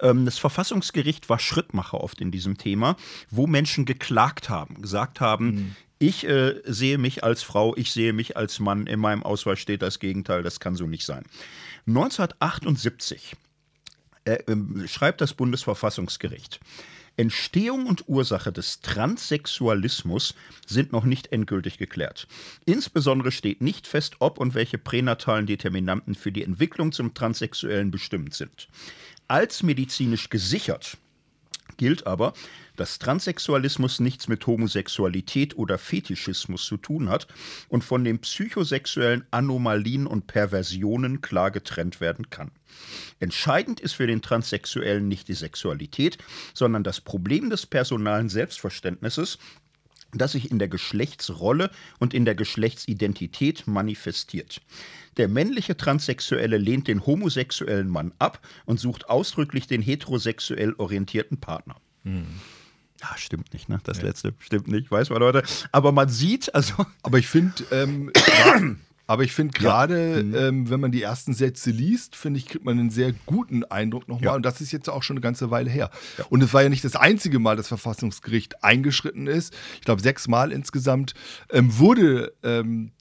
Ähm, das Verfassungsgericht war Schrittmacher oft in diesem Thema, wo Menschen geklagt haben, gesagt haben, mhm. Ich äh, sehe mich als Frau, ich sehe mich als Mann. In meinem Ausweis steht das Gegenteil, das kann so nicht sein. 1978 äh, äh, schreibt das Bundesverfassungsgericht. Entstehung und Ursache des Transsexualismus sind noch nicht endgültig geklärt. Insbesondere steht nicht fest, ob und welche pränatalen Determinanten für die Entwicklung zum Transsexuellen bestimmt sind. Als medizinisch gesichert gilt aber, dass Transsexualismus nichts mit Homosexualität oder Fetischismus zu tun hat und von den psychosexuellen Anomalien und Perversionen klar getrennt werden kann. Entscheidend ist für den Transsexuellen nicht die Sexualität, sondern das Problem des personalen Selbstverständnisses, das sich in der Geschlechtsrolle und in der Geschlechtsidentität manifestiert. Der männliche Transsexuelle lehnt den homosexuellen Mann ab und sucht ausdrücklich den heterosexuell orientierten Partner. Hm. Ja, stimmt nicht, ne? Das ja. letzte stimmt nicht, weiß man, Leute. Aber man sieht, also. Aber ich finde, ähm, aber ich finde gerade, ja. mhm. ähm, wenn man die ersten Sätze liest, finde ich, kriegt man einen sehr guten Eindruck nochmal. Ja. Und das ist jetzt auch schon eine ganze Weile her. Ja. Und es war ja nicht das einzige Mal, dass Verfassungsgericht eingeschritten ist. Ich glaube, sechs Mal insgesamt ähm, wurde ähm,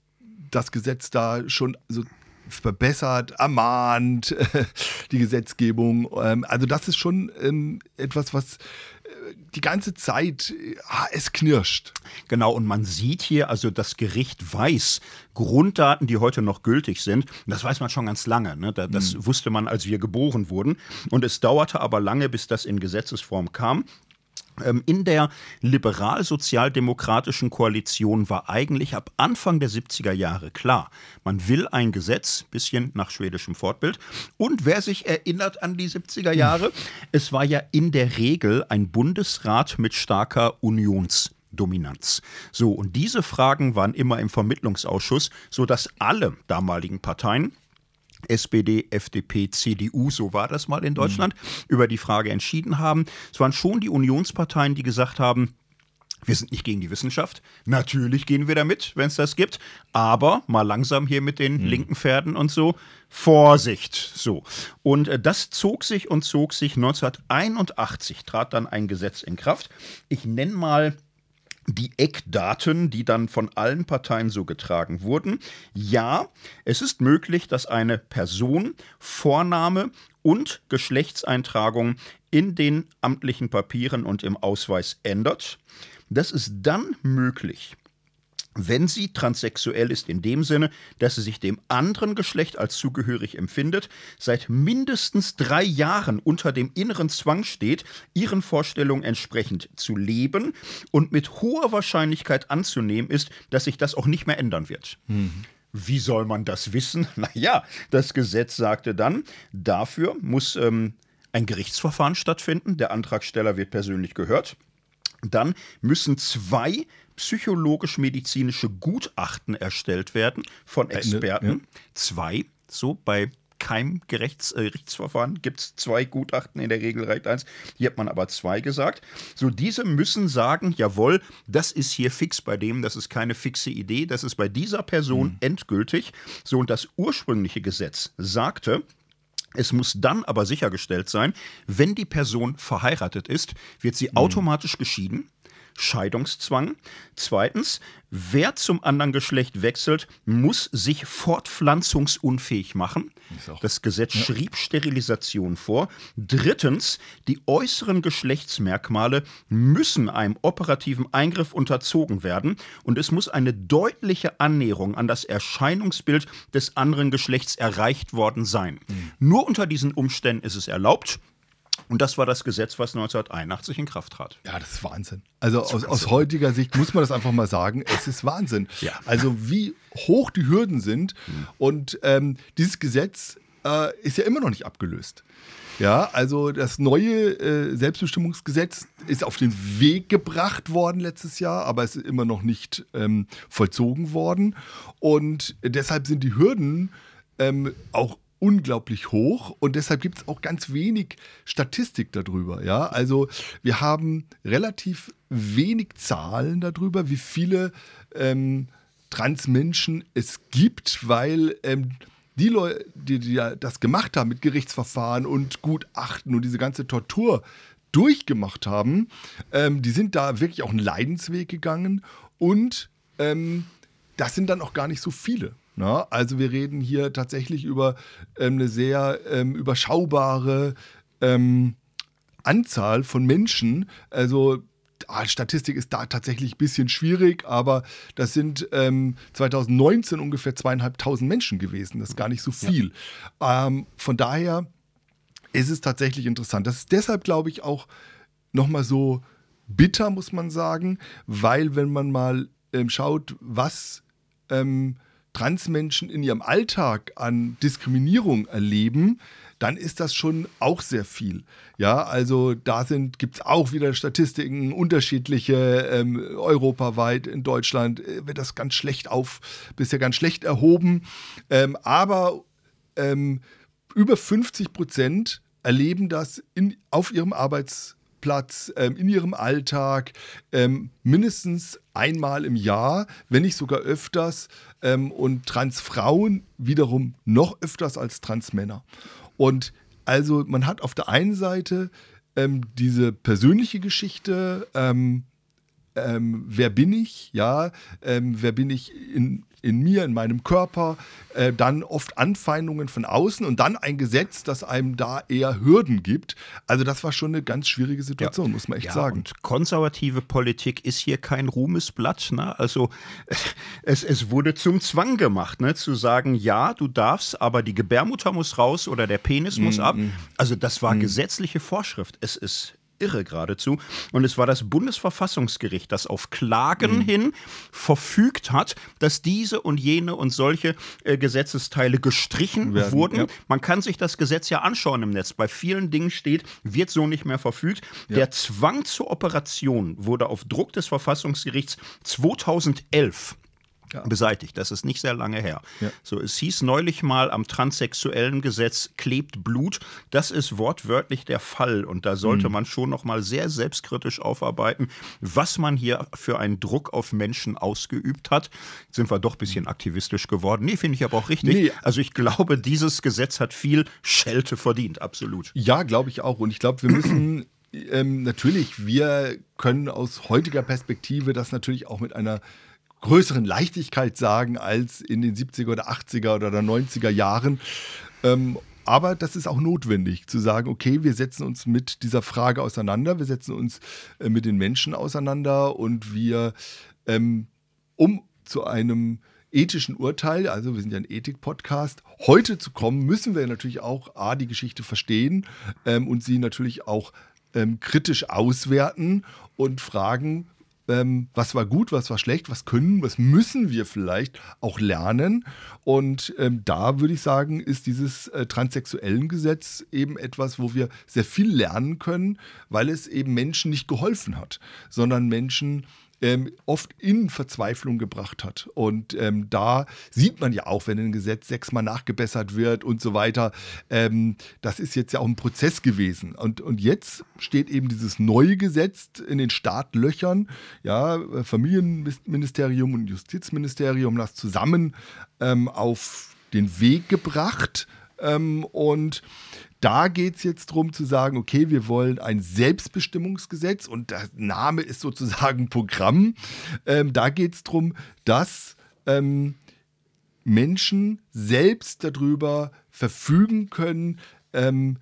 das Gesetz da schon so verbessert, ermahnt, die Gesetzgebung. Ähm, also das ist schon ähm, etwas, was die ganze Zeit, ah, es knirscht. Genau, und man sieht hier, also das Gericht weiß Grunddaten, die heute noch gültig sind. Das weiß man schon ganz lange. Ne? Das mhm. wusste man, als wir geboren wurden. Und es dauerte aber lange, bis das in Gesetzesform kam. Ähm, in der liberal-sozialdemokratischen Koalition war eigentlich ab Anfang der 70er Jahre klar, man will ein Gesetz, bisschen nach schwedischem Fortbild. Und wer sich erinnert an die 70er Jahre, es war ja in der Regel ein Bundesrat mit starker Unionsdominanz. So, und diese Fragen waren immer im Vermittlungsausschuss, sodass alle damaligen Parteien, SPD, FDP, CDU, so war das mal in mhm. Deutschland, mhm. über die Frage entschieden haben. Es waren schon die Unionsparteien, die gesagt haben, wir sind nicht gegen die Wissenschaft. Natürlich gehen wir damit, wenn es das gibt. Aber mal langsam hier mit den mhm. linken Pferden und so. Vorsicht. So. Und äh, das zog sich und zog sich. 1981 trat dann ein Gesetz in Kraft. Ich nenne mal die Eckdaten, die dann von allen Parteien so getragen wurden. Ja, es ist möglich, dass eine Person Vorname und Geschlechtseintragung in den amtlichen Papieren und im Ausweis ändert. Das ist dann möglich, wenn sie transsexuell ist, in dem Sinne, dass sie sich dem anderen Geschlecht als zugehörig empfindet, seit mindestens drei Jahren unter dem inneren Zwang steht, ihren Vorstellungen entsprechend zu leben und mit hoher Wahrscheinlichkeit anzunehmen ist, dass sich das auch nicht mehr ändern wird. Mhm. Wie soll man das wissen? Naja, das Gesetz sagte dann, dafür muss ähm, ein Gerichtsverfahren stattfinden, der Antragsteller wird persönlich gehört. Dann müssen zwei psychologisch-medizinische Gutachten erstellt werden von Experten. Ja. Zwei, so bei keinem Gerichtsverfahren gibt es zwei Gutachten, in der Regel reicht eins. Hier hat man aber zwei gesagt. So, diese müssen sagen, jawohl, das ist hier fix bei dem, das ist keine fixe Idee, das ist bei dieser Person mhm. endgültig. So, und das ursprüngliche Gesetz sagte, es muss dann aber sichergestellt sein, wenn die Person verheiratet ist, wird sie mhm. automatisch geschieden. Scheidungszwang. Zweitens, wer zum anderen Geschlecht wechselt, muss sich fortpflanzungsunfähig machen. Das Gesetz ja. schrieb Sterilisation vor. Drittens, die äußeren Geschlechtsmerkmale müssen einem operativen Eingriff unterzogen werden und es muss eine deutliche Annäherung an das Erscheinungsbild des anderen Geschlechts erreicht worden sein. Mhm. Nur unter diesen Umständen ist es erlaubt, und das war das Gesetz, was 1981 in Kraft trat. Ja, das ist Wahnsinn. Also aus, aus, heutiger Sicht muss man das einfach mal sagen, es ist Wahnsinn. Ja. Also wie hoch die Hürden sind. Mhm. Und ähm, dieses Gesetz äh, ist ja immer noch nicht abgelöst. Ja, also das neue äh, Selbstbestimmungsgesetz ist auf den Weg gebracht worden letztes Jahr, aber es ist immer noch nicht ähm, vollzogen worden. Und deshalb sind die Hürden ähm, auch unglaublich hoch und deshalb gibt es auch ganz wenig Statistik darüber. Ja? Also wir haben relativ wenig Zahlen darüber, wie viele ähm, Transmenschen es gibt, weil ähm, die Leute, die, die das gemacht haben mit Gerichtsverfahren und Gutachten und diese ganze Tortur durchgemacht haben, ähm, die sind da wirklich auch einen Leidensweg gegangen und ähm, das sind dann auch gar nicht so viele. Na, ne? also wir reden hier tatsächlich über ähm, eine sehr ähm, überschaubare ähm, Anzahl von Menschen. Also ah, Statistik ist da tatsächlich ein bisschen schwierig, aber das sind 2019 ähm, ungefähr zweieinhalbtausend Menschen gewesen. Das ist gar nicht so viel. Ja. Ähm, von daher ist es tatsächlich interessant. Das ist deshalb, glaube ich, auch nochmal so bitter, muss man sagen, weil wenn man mal ähm, schaut, was ähm, Transmenschen in ihrem Alltag an Diskriminierung erleben, dann ist das schon auch sehr viel. Ja, also da gibt es auch wieder Statistiken, unterschiedliche, ähm, europaweit, in Deutschland äh, wird das ganz schlecht auf, bisher ganz schlecht erhoben. Ähm, aber ähm, über 50 Prozent erleben das in, auf ihrem Arbeitsplatz Arbeitsplatz, ähm, in ihrem Alltag, ähm, mindestens einmal im Jahr, wenn nicht sogar öfters. Ähm, und Transfrauen wiederum noch öfters als Transmänner. Und also man hat auf der einen Seite ähm, diese persönliche Geschichte, ähm, wer bin ich, ja, ähm, wer bin ich in, in mir, in meinem Körper, äh, dann oft Anfeindungen von außen und dann ein Gesetz, das einem da eher Hürden gibt. Also das war schon eine ganz schwierige Situation, ja. muss man echt ja, sagen. Und konservative Politik ist hier kein Ruhmesblatt. Ne? Also es, es wurde zum Zwang gemacht, ne? zu sagen, ja, du darfst, aber die Gebärmutter muss raus oder der Penis muss mm, ab. Mm. Also das war mm. gesetzliche Vorschrift. Es ist irre geradezu. Und es war das Bundesverfassungsgericht, das auf Klagen mhm. hin verfügt hat, dass diese und jene und solche äh, Gesetzesteile gestrichen Werden, wurden. Ja. Man kann sich das Gesetz ja anschauen im Netz. Bei vielen Dingen steht, wird so nicht mehr verfügt. Ja. Der Zwang zur Operation wurde auf Druck des Verfassungsgerichts 2011 ja. Beseitigt. Das ist nicht sehr lange her. Ja. So, es hieß neulich mal, am transsexuellen Gesetz klebt Blut. Das ist wortwörtlich der Fall. Und da sollte mhm. man schon noch mal sehr selbstkritisch aufarbeiten, was man hier für einen Druck auf Menschen ausgeübt hat. Jetzt sind wir doch ein bisschen aktivistisch geworden. Nee, finde ich aber auch richtig. Nee. Also ich glaube, dieses Gesetz hat viel Schelte verdient, absolut. Ja, glaube ich auch. Und ich glaube, wir müssen ähm, natürlich, wir können aus heutiger Perspektive das natürlich auch mit einer größeren Leichtigkeit sagen als in den 70er oder 80er oder 90er Jahren. Ähm, aber das ist auch notwendig, zu sagen, okay, wir setzen uns mit dieser Frage auseinander, wir setzen uns äh, mit den Menschen auseinander und wir, ähm, um zu einem ethischen Urteil, also wir sind ja ein Ethik-Podcast, heute zu kommen, müssen wir natürlich auch A, die Geschichte verstehen ähm, und sie natürlich auch ähm, kritisch auswerten und fragen, ähm, was war gut, was war schlecht, was können, was müssen wir vielleicht auch lernen. Und ähm, da würde ich sagen, ist dieses äh, transsexuellen Gesetz eben etwas, wo wir sehr viel lernen können, weil es eben Menschen nicht geholfen hat, sondern Menschen ähm, oft in Verzweiflung gebracht hat. Und ähm, da sieht man ja auch, wenn ein Gesetz sechsmal nachgebessert wird und so weiter, ähm, das ist jetzt ja auch ein Prozess gewesen. Und, und jetzt steht eben dieses neue Gesetz in den Startlöchern, ja, Familienministerium und Justizministerium, das zusammen ähm, auf den Weg gebracht. Ähm, und da geht es jetzt darum zu sagen, okay, wir wollen ein Selbstbestimmungsgesetz und der Name ist sozusagen Programm. Ähm, da geht es darum, dass ähm, Menschen selbst darüber verfügen können, ähm,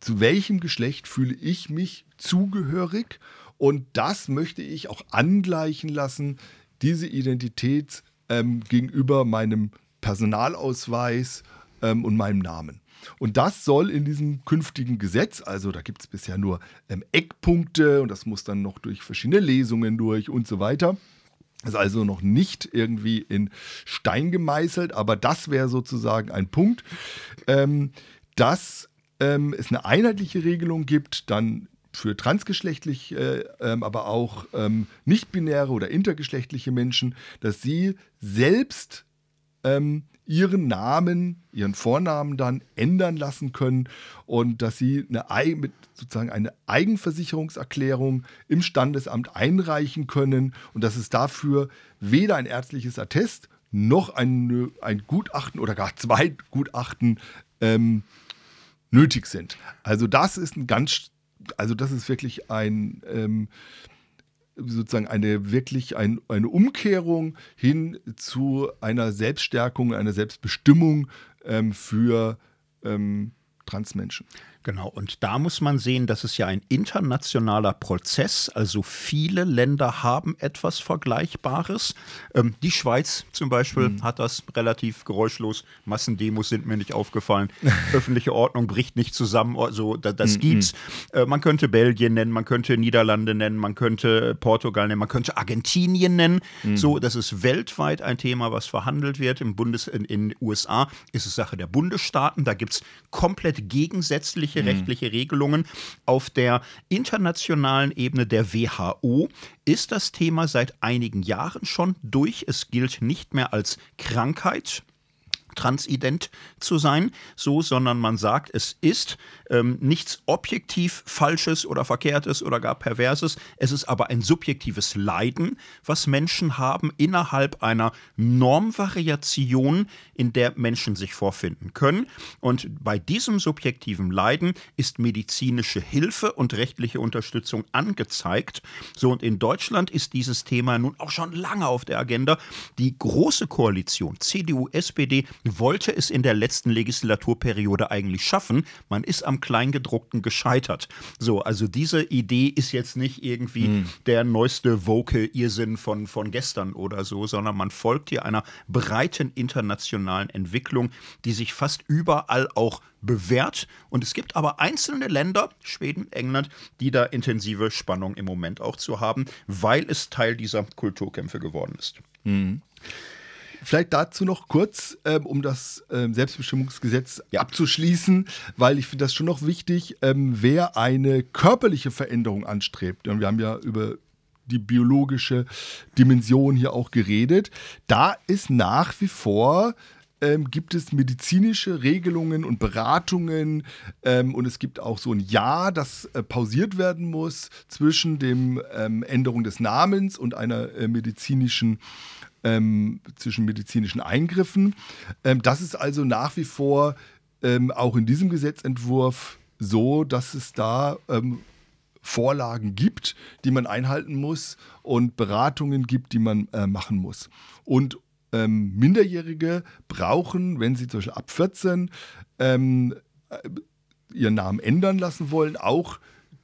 zu welchem Geschlecht fühle ich mich zugehörig. Und das möchte ich auch angleichen lassen, diese Identität ähm, gegenüber meinem Personalausweis ähm, und meinem Namen. Und das soll in diesem künftigen Gesetz, also da gibt es bisher nur ähm, Eckpunkte und das muss dann noch durch verschiedene Lesungen durch und so weiter. Ist also noch nicht irgendwie in Stein gemeißelt, aber das wäre sozusagen ein Punkt, ähm, dass ähm, es eine einheitliche Regelung gibt, dann für transgeschlechtlich, äh, ähm, aber auch ähm, nicht-binäre oder intergeschlechtliche Menschen, dass sie selbst ähm, ihren Namen, ihren Vornamen dann ändern lassen können und dass sie eine, sozusagen eine Eigenversicherungserklärung im Standesamt einreichen können und dass es dafür weder ein ärztliches Attest noch ein, ein Gutachten oder gar zwei Gutachten ähm, nötig sind. Also das ist ein ganz, also das ist wirklich ein ähm, sozusagen eine wirklich ein, eine Umkehrung hin zu einer Selbststärkung, einer Selbstbestimmung ähm, für ähm, Transmenschen. Genau, und da muss man sehen, das ist ja ein internationaler Prozess. Also viele Länder haben etwas Vergleichbares. Ähm, die Schweiz zum Beispiel mhm. hat das relativ geräuschlos. Massendemos sind mir nicht aufgefallen. Öffentliche Ordnung bricht nicht zusammen. Also da, das mhm. gibt's. Äh, man könnte Belgien nennen, man könnte Niederlande nennen, man könnte Portugal nennen, man könnte Argentinien nennen. Mhm. So, das ist weltweit ein Thema, was verhandelt wird. Im Bundes, in den USA ist es Sache der Bundesstaaten. Da gibt es komplett gegensätzliche unterschiedliche mhm. rechtliche Regelungen. Auf der internationalen Ebene der WHO ist das Thema seit einigen Jahren schon durch. Es gilt nicht mehr als Krankheit transident zu sein, so, sondern man sagt, es ist ähm, nichts objektiv Falsches oder Verkehrtes oder gar Perverses. Es ist aber ein subjektives Leiden, was Menschen haben innerhalb einer Normvariation, in der Menschen sich vorfinden können. Und bei diesem subjektiven Leiden ist medizinische Hilfe und rechtliche Unterstützung angezeigt. So, und in Deutschland ist dieses Thema nun auch schon lange auf der Agenda. Die große Koalition CDU, SPD wollte es in der letzten Legislaturperiode eigentlich schaffen. Man ist am Kleingedruckten gescheitert. So, also diese Idee ist jetzt nicht irgendwie mhm. der neueste Vocal-Irrsinn von, von gestern oder so, sondern man folgt hier einer breiten internationalen Entwicklung, die sich fast überall auch bewährt. Und es gibt aber einzelne Länder, Schweden, England, die da intensive Spannung im Moment auch zu haben, weil es Teil dieser Kulturkämpfe geworden ist. Mhm. Vielleicht dazu noch kurz, ähm, um das ähm, Selbstbestimmungsgesetz ja. abzuschließen, weil ich finde das schon noch wichtig, ähm, wer eine körperliche Veränderung anstrebt. Und wir haben ja über die biologische Dimension hier auch geredet. Da ist nach wie vor ähm, gibt es medizinische Regelungen und Beratungen ähm, und es gibt auch so ein Jahr, das äh, pausiert werden muss zwischen dem ähm, Änderung des Namens und einer äh, medizinischen ähm, zwischen medizinischen Eingriffen. Ähm, das ist also nach wie vor ähm, auch in diesem Gesetzentwurf so, dass es da ähm, Vorlagen gibt, die man einhalten muss und Beratungen gibt, die man äh, machen muss. Und ähm, Minderjährige brauchen, wenn sie zum Beispiel ab 14 ähm, äh, ihren Namen ändern lassen wollen, auch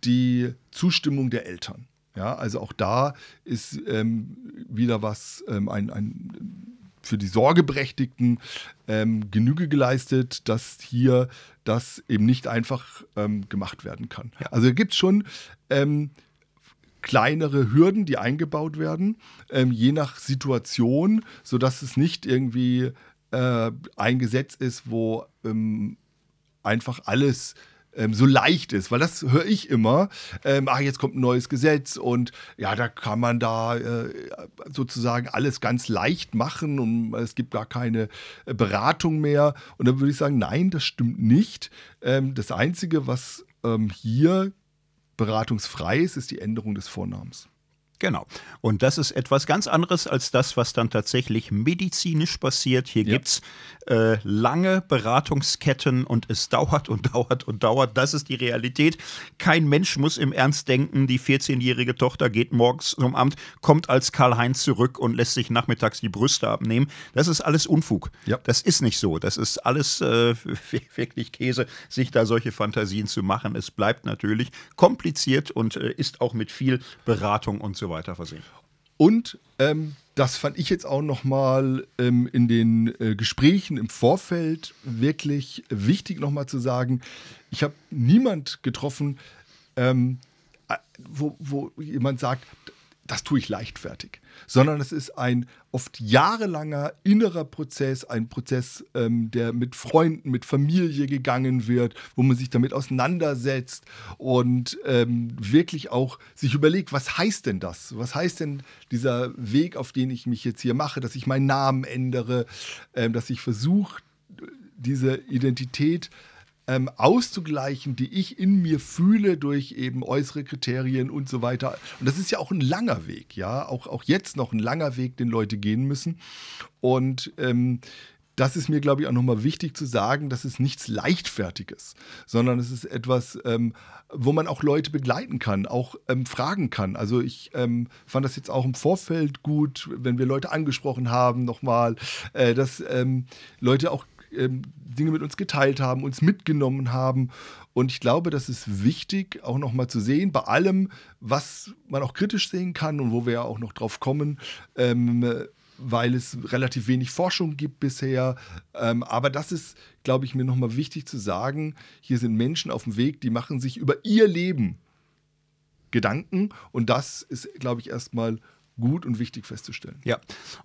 die Zustimmung der Eltern. Ja, also auch da ist ähm, wieder was, ähm, ein, ein, für die Sorgeberechtigten ähm, Genüge geleistet, dass hier das eben nicht einfach ähm, gemacht werden kann. Ja. Also gibt es schon ähm, kleinere Hürden, die eingebaut werden, ähm, je nach Situation, sodass es nicht irgendwie äh, ein Gesetz ist, wo einfach alles ähm, so leicht ist, weil das höre ich immer. Ähm, ach, jetzt kommt ein neues Gesetz und ja, da kann man da äh, sozusagen alles ganz leicht machen und es gibt gar keine äh, Beratung mehr. Und dann würde ich sagen, nein, das stimmt nicht. Ähm, das Einzige, was ähm, hier beratungsfrei ist, ist die Änderung des Vornamens. Genau. Und das ist etwas ganz anderes als das, was dann tatsächlich medizinisch passiert. Hier ja. gibt es äh, lange Beratungsketten und es dauert und dauert und dauert. Das ist die Realität. Kein Mensch muss im Ernst denken, die 14-jährige Tochter geht morgens zum Amt, kommt als Karl-Heinz zurück und lässt sich nachmittags die Brüste abnehmen. Das ist alles Unfug. Ja. Das ist nicht so. Das ist alles äh, wirklich Käse, sich da solche Fantasien zu machen. Es bleibt natürlich kompliziert und äh, ist auch mit viel Beratung und so weiter versehen. Und ähm, das fand ich jetzt auch nochmal ähm, in den äh, Gesprächen im Vorfeld wirklich wichtig nochmal zu sagen. Ich habe niemand getroffen, ähm, äh, wo, wo jemand sagt, das tue ich leichtfertig, sondern es ist ein oft jahrelanger innerer Prozess, ein Prozess, ähm, der mit Freunden, mit Familie gegangen wird, wo man sich damit auseinandersetzt und ähm, wirklich auch sich überlegt, was heißt denn das? Was heißt denn dieser Weg, auf den ich mich jetzt hier mache, dass ich meinen Namen ändere, ähm, dass ich versuche, diese Identität äh, ähm, auszugleichen, die ich in mir fühle durch eben äußere Kriterien und so weiter. Und das ist ja auch ein langer Weg, ja, auch, auch jetzt noch ein langer Weg, den Leute gehen müssen. Und ähm, das ist mir, glaube ich, auch nochmal wichtig zu sagen, dass es nichts Leichtfertiges, sondern es ist etwas, ähm, wo man auch Leute begleiten kann, auch ähm, fragen kann. Also ich ähm, fand das jetzt auch im Vorfeld gut, wenn wir Leute angesprochen haben, nochmal, äh, dass ähm, Leute auch ähm, Dinge mit uns geteilt haben, uns mitgenommen haben. Und ich glaube, das ist wichtig, auch nochmal zu sehen, bei allem, was man auch kritisch sehen kann und wo wir ja auch noch drauf kommen, ähm, weil es relativ wenig Forschung gibt bisher. Ähm, aber das ist, glaube ich, mir nochmal wichtig zu sagen, hier sind Menschen auf dem Weg, die machen sich über ihr Leben Gedanken. Und das ist, glaube ich, erstmal gut und wichtig festzustellen. Ja,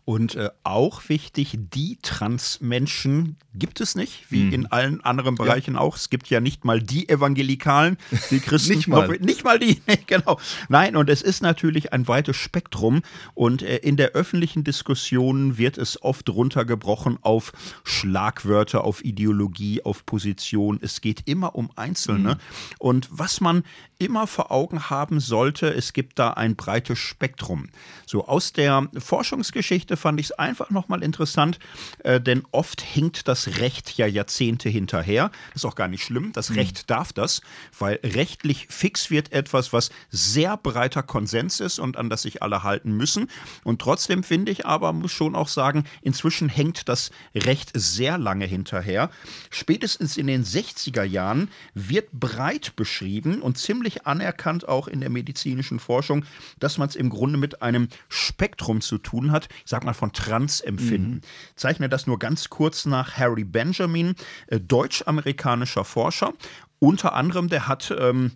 und äh, auch wichtig, die Transmenschen gibt es nicht, wie mhm. in allen anderen Bereichen ja. auch. Es gibt ja nicht mal die Evangelikalen, die Christen. nicht mal. nicht mal die, genau. Nein, und es ist natürlich ein weites Spektrum und äh, in der öffentlichen Diskussion wird es oft runtergebrochen auf Schlagwörter, auf Ideologie, auf Position. Es geht immer um Einzelne. Mhm. Und was man immer vor Augen haben sollte, es gibt da ein breites Spektrum. So aus der Forschungsgeschichte fand ich es einfach nochmal interessant, äh, denn oft hinkt das Recht ja Jahrzehnte hinterher. Das ist auch gar nicht schlimm. Das mhm. Recht darf das, weil rechtlich fix wird etwas, was sehr breiter Konsens ist und an das sich alle halten müssen. Und trotzdem finde ich aber, muss schon auch sagen, inzwischen hängt das Recht sehr lange hinterher. Spätestens in den 60er Jahren wird breit beschrieben und ziemlich anerkannt auch in der medizinischen Forschung, dass man es im Grunde mit einem Spektrum zu tun hat, ich sag mal von Transempfinden. Mhm. Zeichne das nur ganz kurz nach Harry Benjamin, äh, deutsch-amerikanischer Forscher. Unter anderem, der hat ähm,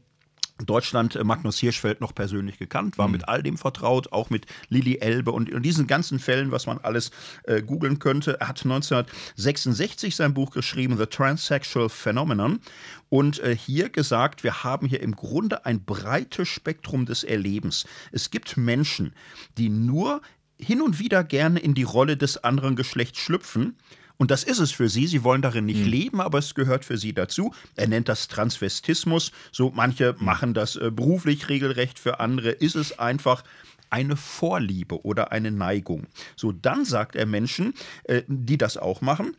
Deutschland äh, Magnus Hirschfeld noch persönlich gekannt, war mhm. mit all dem vertraut, auch mit Lili Elbe und, und diesen ganzen Fällen, was man alles äh, googeln könnte. Er hat 1966 sein Buch geschrieben, The Transsexual Phenomenon, und äh, hier gesagt, wir haben hier im Grunde ein breites Spektrum des Erlebens. Es gibt Menschen, die nur hin und wieder gerne in die Rolle des anderen Geschlechts schlüpfen und das ist es für sie. Sie wollen darin nicht mhm. leben, aber es gehört für sie dazu. Er nennt das Transvestismus. So manche machen das äh, beruflich regelrecht, für andere ist es einfach eine Vorliebe oder eine Neigung. So dann sagt er Menschen, äh, die das auch machen,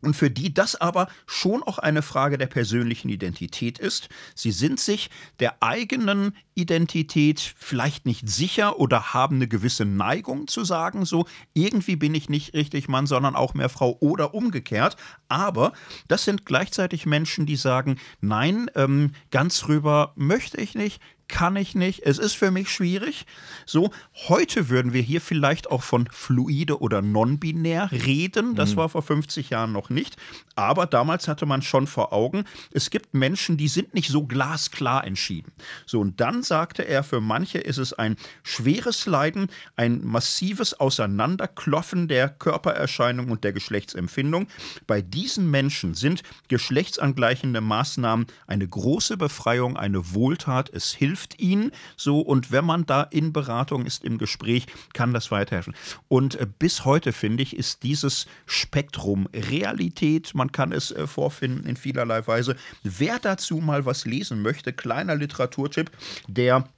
und für die das aber schon auch eine Frage der persönlichen Identität ist. Sie sind sich der eigenen Identität vielleicht nicht sicher oder haben eine gewisse Neigung zu sagen, so irgendwie bin ich nicht richtig Mann, sondern auch mehr Frau oder umgekehrt. Aber das sind gleichzeitig Menschen, die sagen, nein, ähm, ganz rüber möchte ich nicht, kann ich nicht, es ist für mich schwierig. So, heute würden wir hier vielleicht auch von fluide oder non-binär reden. Das mhm. war vor 50 Jahren noch nicht. Aber damals hatte man schon vor Augen, es gibt Menschen, die sind nicht so glasklar entschieden. So, und dann sagte er, für manche ist es ein schweres Leiden, ein massives Auseinanderkloffen der Körpererscheinung und der Geschlechtsempfindung. Bei diesen Menschen sind geschlechtsangleichende Maßnahmen eine große Befreiung, eine Wohltat. Es hilft hilft ihnen so und wenn man da in Beratung ist, im Gespräch, kann das weiterhelfen. Und äh, bis heute, finde ich, ist dieses Spektrum Realität, man kann es äh, vorfinden in vielerlei Weise. Wer dazu mal was lesen möchte, kleiner Literaturtipp, der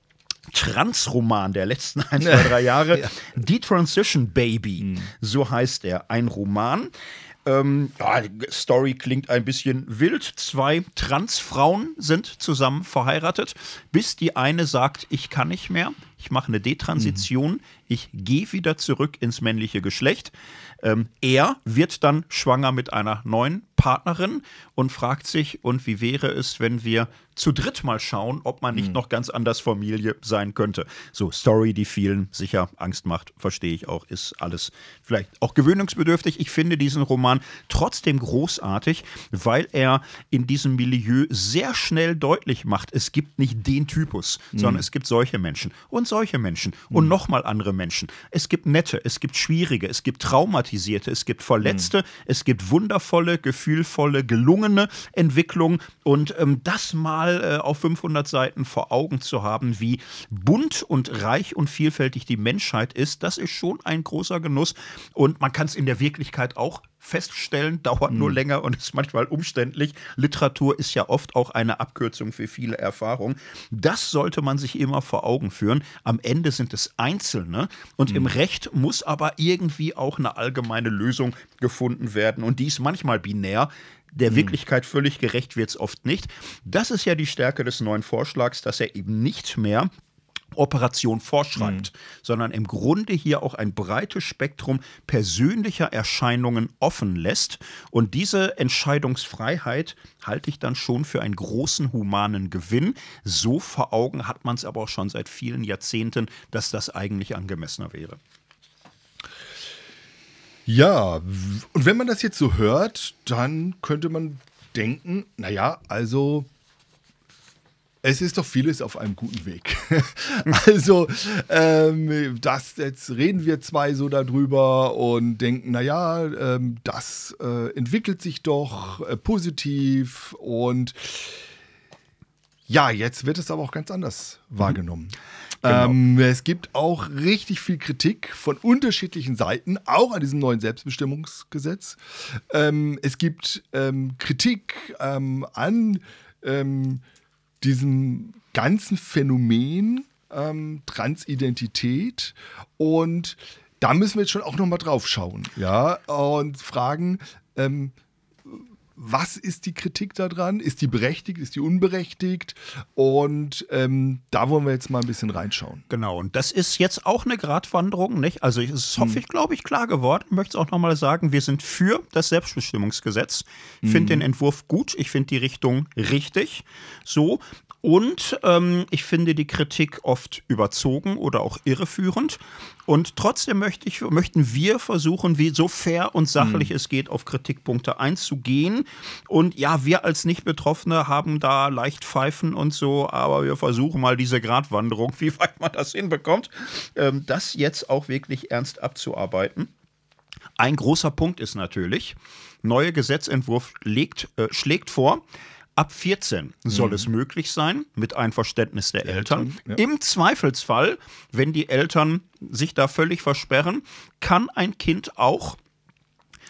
Transroman der letzten ein, zwei, drei Jahre, ja. The Transition Baby, mhm. so heißt er. Ein Roman, ähm, ja, die Story klingt ein bisschen wild. Zwei Transfrauen sind zusammen verheiratet, bis die eine sagt, ich kann nicht mehr, ich mache eine Detransition, mhm. ich gehe wieder zurück ins männliche Geschlecht. Ähm, er wird dann schwanger mit einer neuen Partnerin und fragt sich, und wie wäre es, wenn wir zu dritt mal schauen, ob man nicht mhm. noch ganz anders Familie sein könnte. So, Story, die vielen sicher Angst macht, verstehe ich auch, ist alles vielleicht auch gewöhnungsbedürftig. Ich finde diesen Roman trotzdem großartig, weil er in diesem Milieu sehr schnell deutlich macht, es gibt nicht den Typus, mhm. sondern es gibt solche Menschen und solche Menschen mhm. und nochmal andere Menschen. Es gibt nette, es gibt schwierige, es gibt traumatisierte, es gibt verletzte, mhm. es gibt wundervolle, gefühlvolle, gelungene Entwicklungen und ähm, das mal äh, auf 500 Seiten vor Augen zu haben, wie bunt und reich und vielfältig die Menschheit ist, das ist schon ein großer Genuss und man kann es in der Wirklichkeit auch feststellen, dauert nur länger und ist manchmal umständlich. Literatur ist ja oft auch eine Abkürzung für viele Erfahrungen. Das sollte man sich immer vor Augen führen. Am Ende sind es Einzelne und mhm. im Recht muss aber irgendwie auch eine allgemeine Lösung gefunden werden und die ist manchmal binär. Der mhm. Wirklichkeit völlig gerecht wird es oft nicht. Das ist ja die Stärke des neuen Vorschlags, dass er eben nicht mehr Operation vorschreibt, mhm. sondern im Grunde hier auch ein breites Spektrum persönlicher Erscheinungen offen lässt. Und diese Entscheidungsfreiheit halte ich dann schon für einen großen humanen Gewinn. So vor Augen hat man es aber auch schon seit vielen Jahrzehnten, dass das eigentlich angemessener wäre. Ja, und wenn man das jetzt so hört, dann könnte man denken, naja, also es ist doch vieles auf einem guten Weg. also, ähm, das, jetzt reden wir zwei so darüber und denken, naja, ähm, das äh, entwickelt sich doch äh, positiv und ja, jetzt wird es aber auch ganz anders mhm. wahrgenommen. Genau. Ähm, es gibt auch richtig viel Kritik von unterschiedlichen Seiten, auch an diesem neuen Selbstbestimmungsgesetz. Ähm, es gibt ähm, Kritik ähm, an ähm, diesem ganzen Phänomen ähm, Transidentität. Und da müssen wir jetzt schon auch nochmal drauf schauen, ja, und fragen, ähm, was ist die Kritik daran? Ist die berechtigt? Ist die unberechtigt? Und ähm, da wollen wir jetzt mal ein bisschen reinschauen. Genau, und das ist jetzt auch eine Gratwanderung, nicht? Also es ist, hoffe hm. ich, glaube ich, klar geworden. Ich möchte es auch nochmal sagen, wir sind für das Selbstbestimmungsgesetz. Ich finde hm. den Entwurf gut, ich finde die Richtung richtig. So, und ähm, ich finde die Kritik oft überzogen oder auch irreführend. Und trotzdem möchte ich, möchten wir versuchen, wie so fair und sachlich mhm. es geht, auf Kritikpunkte einzugehen. Und ja, wir als Nicht-Betroffene haben da leicht Pfeifen und so, aber wir versuchen mal diese Gratwanderung, wie weit man das hinbekommt, ähm, das jetzt auch wirklich ernst abzuarbeiten. Ein großer Punkt ist natürlich, neuer Gesetzentwurf legt, äh, schlägt vor, Ab 14 soll mhm. es möglich sein, mit Einverständnis der Eltern. Eltern ja. Im Zweifelsfall, wenn die Eltern sich da völlig versperren, kann ein Kind auch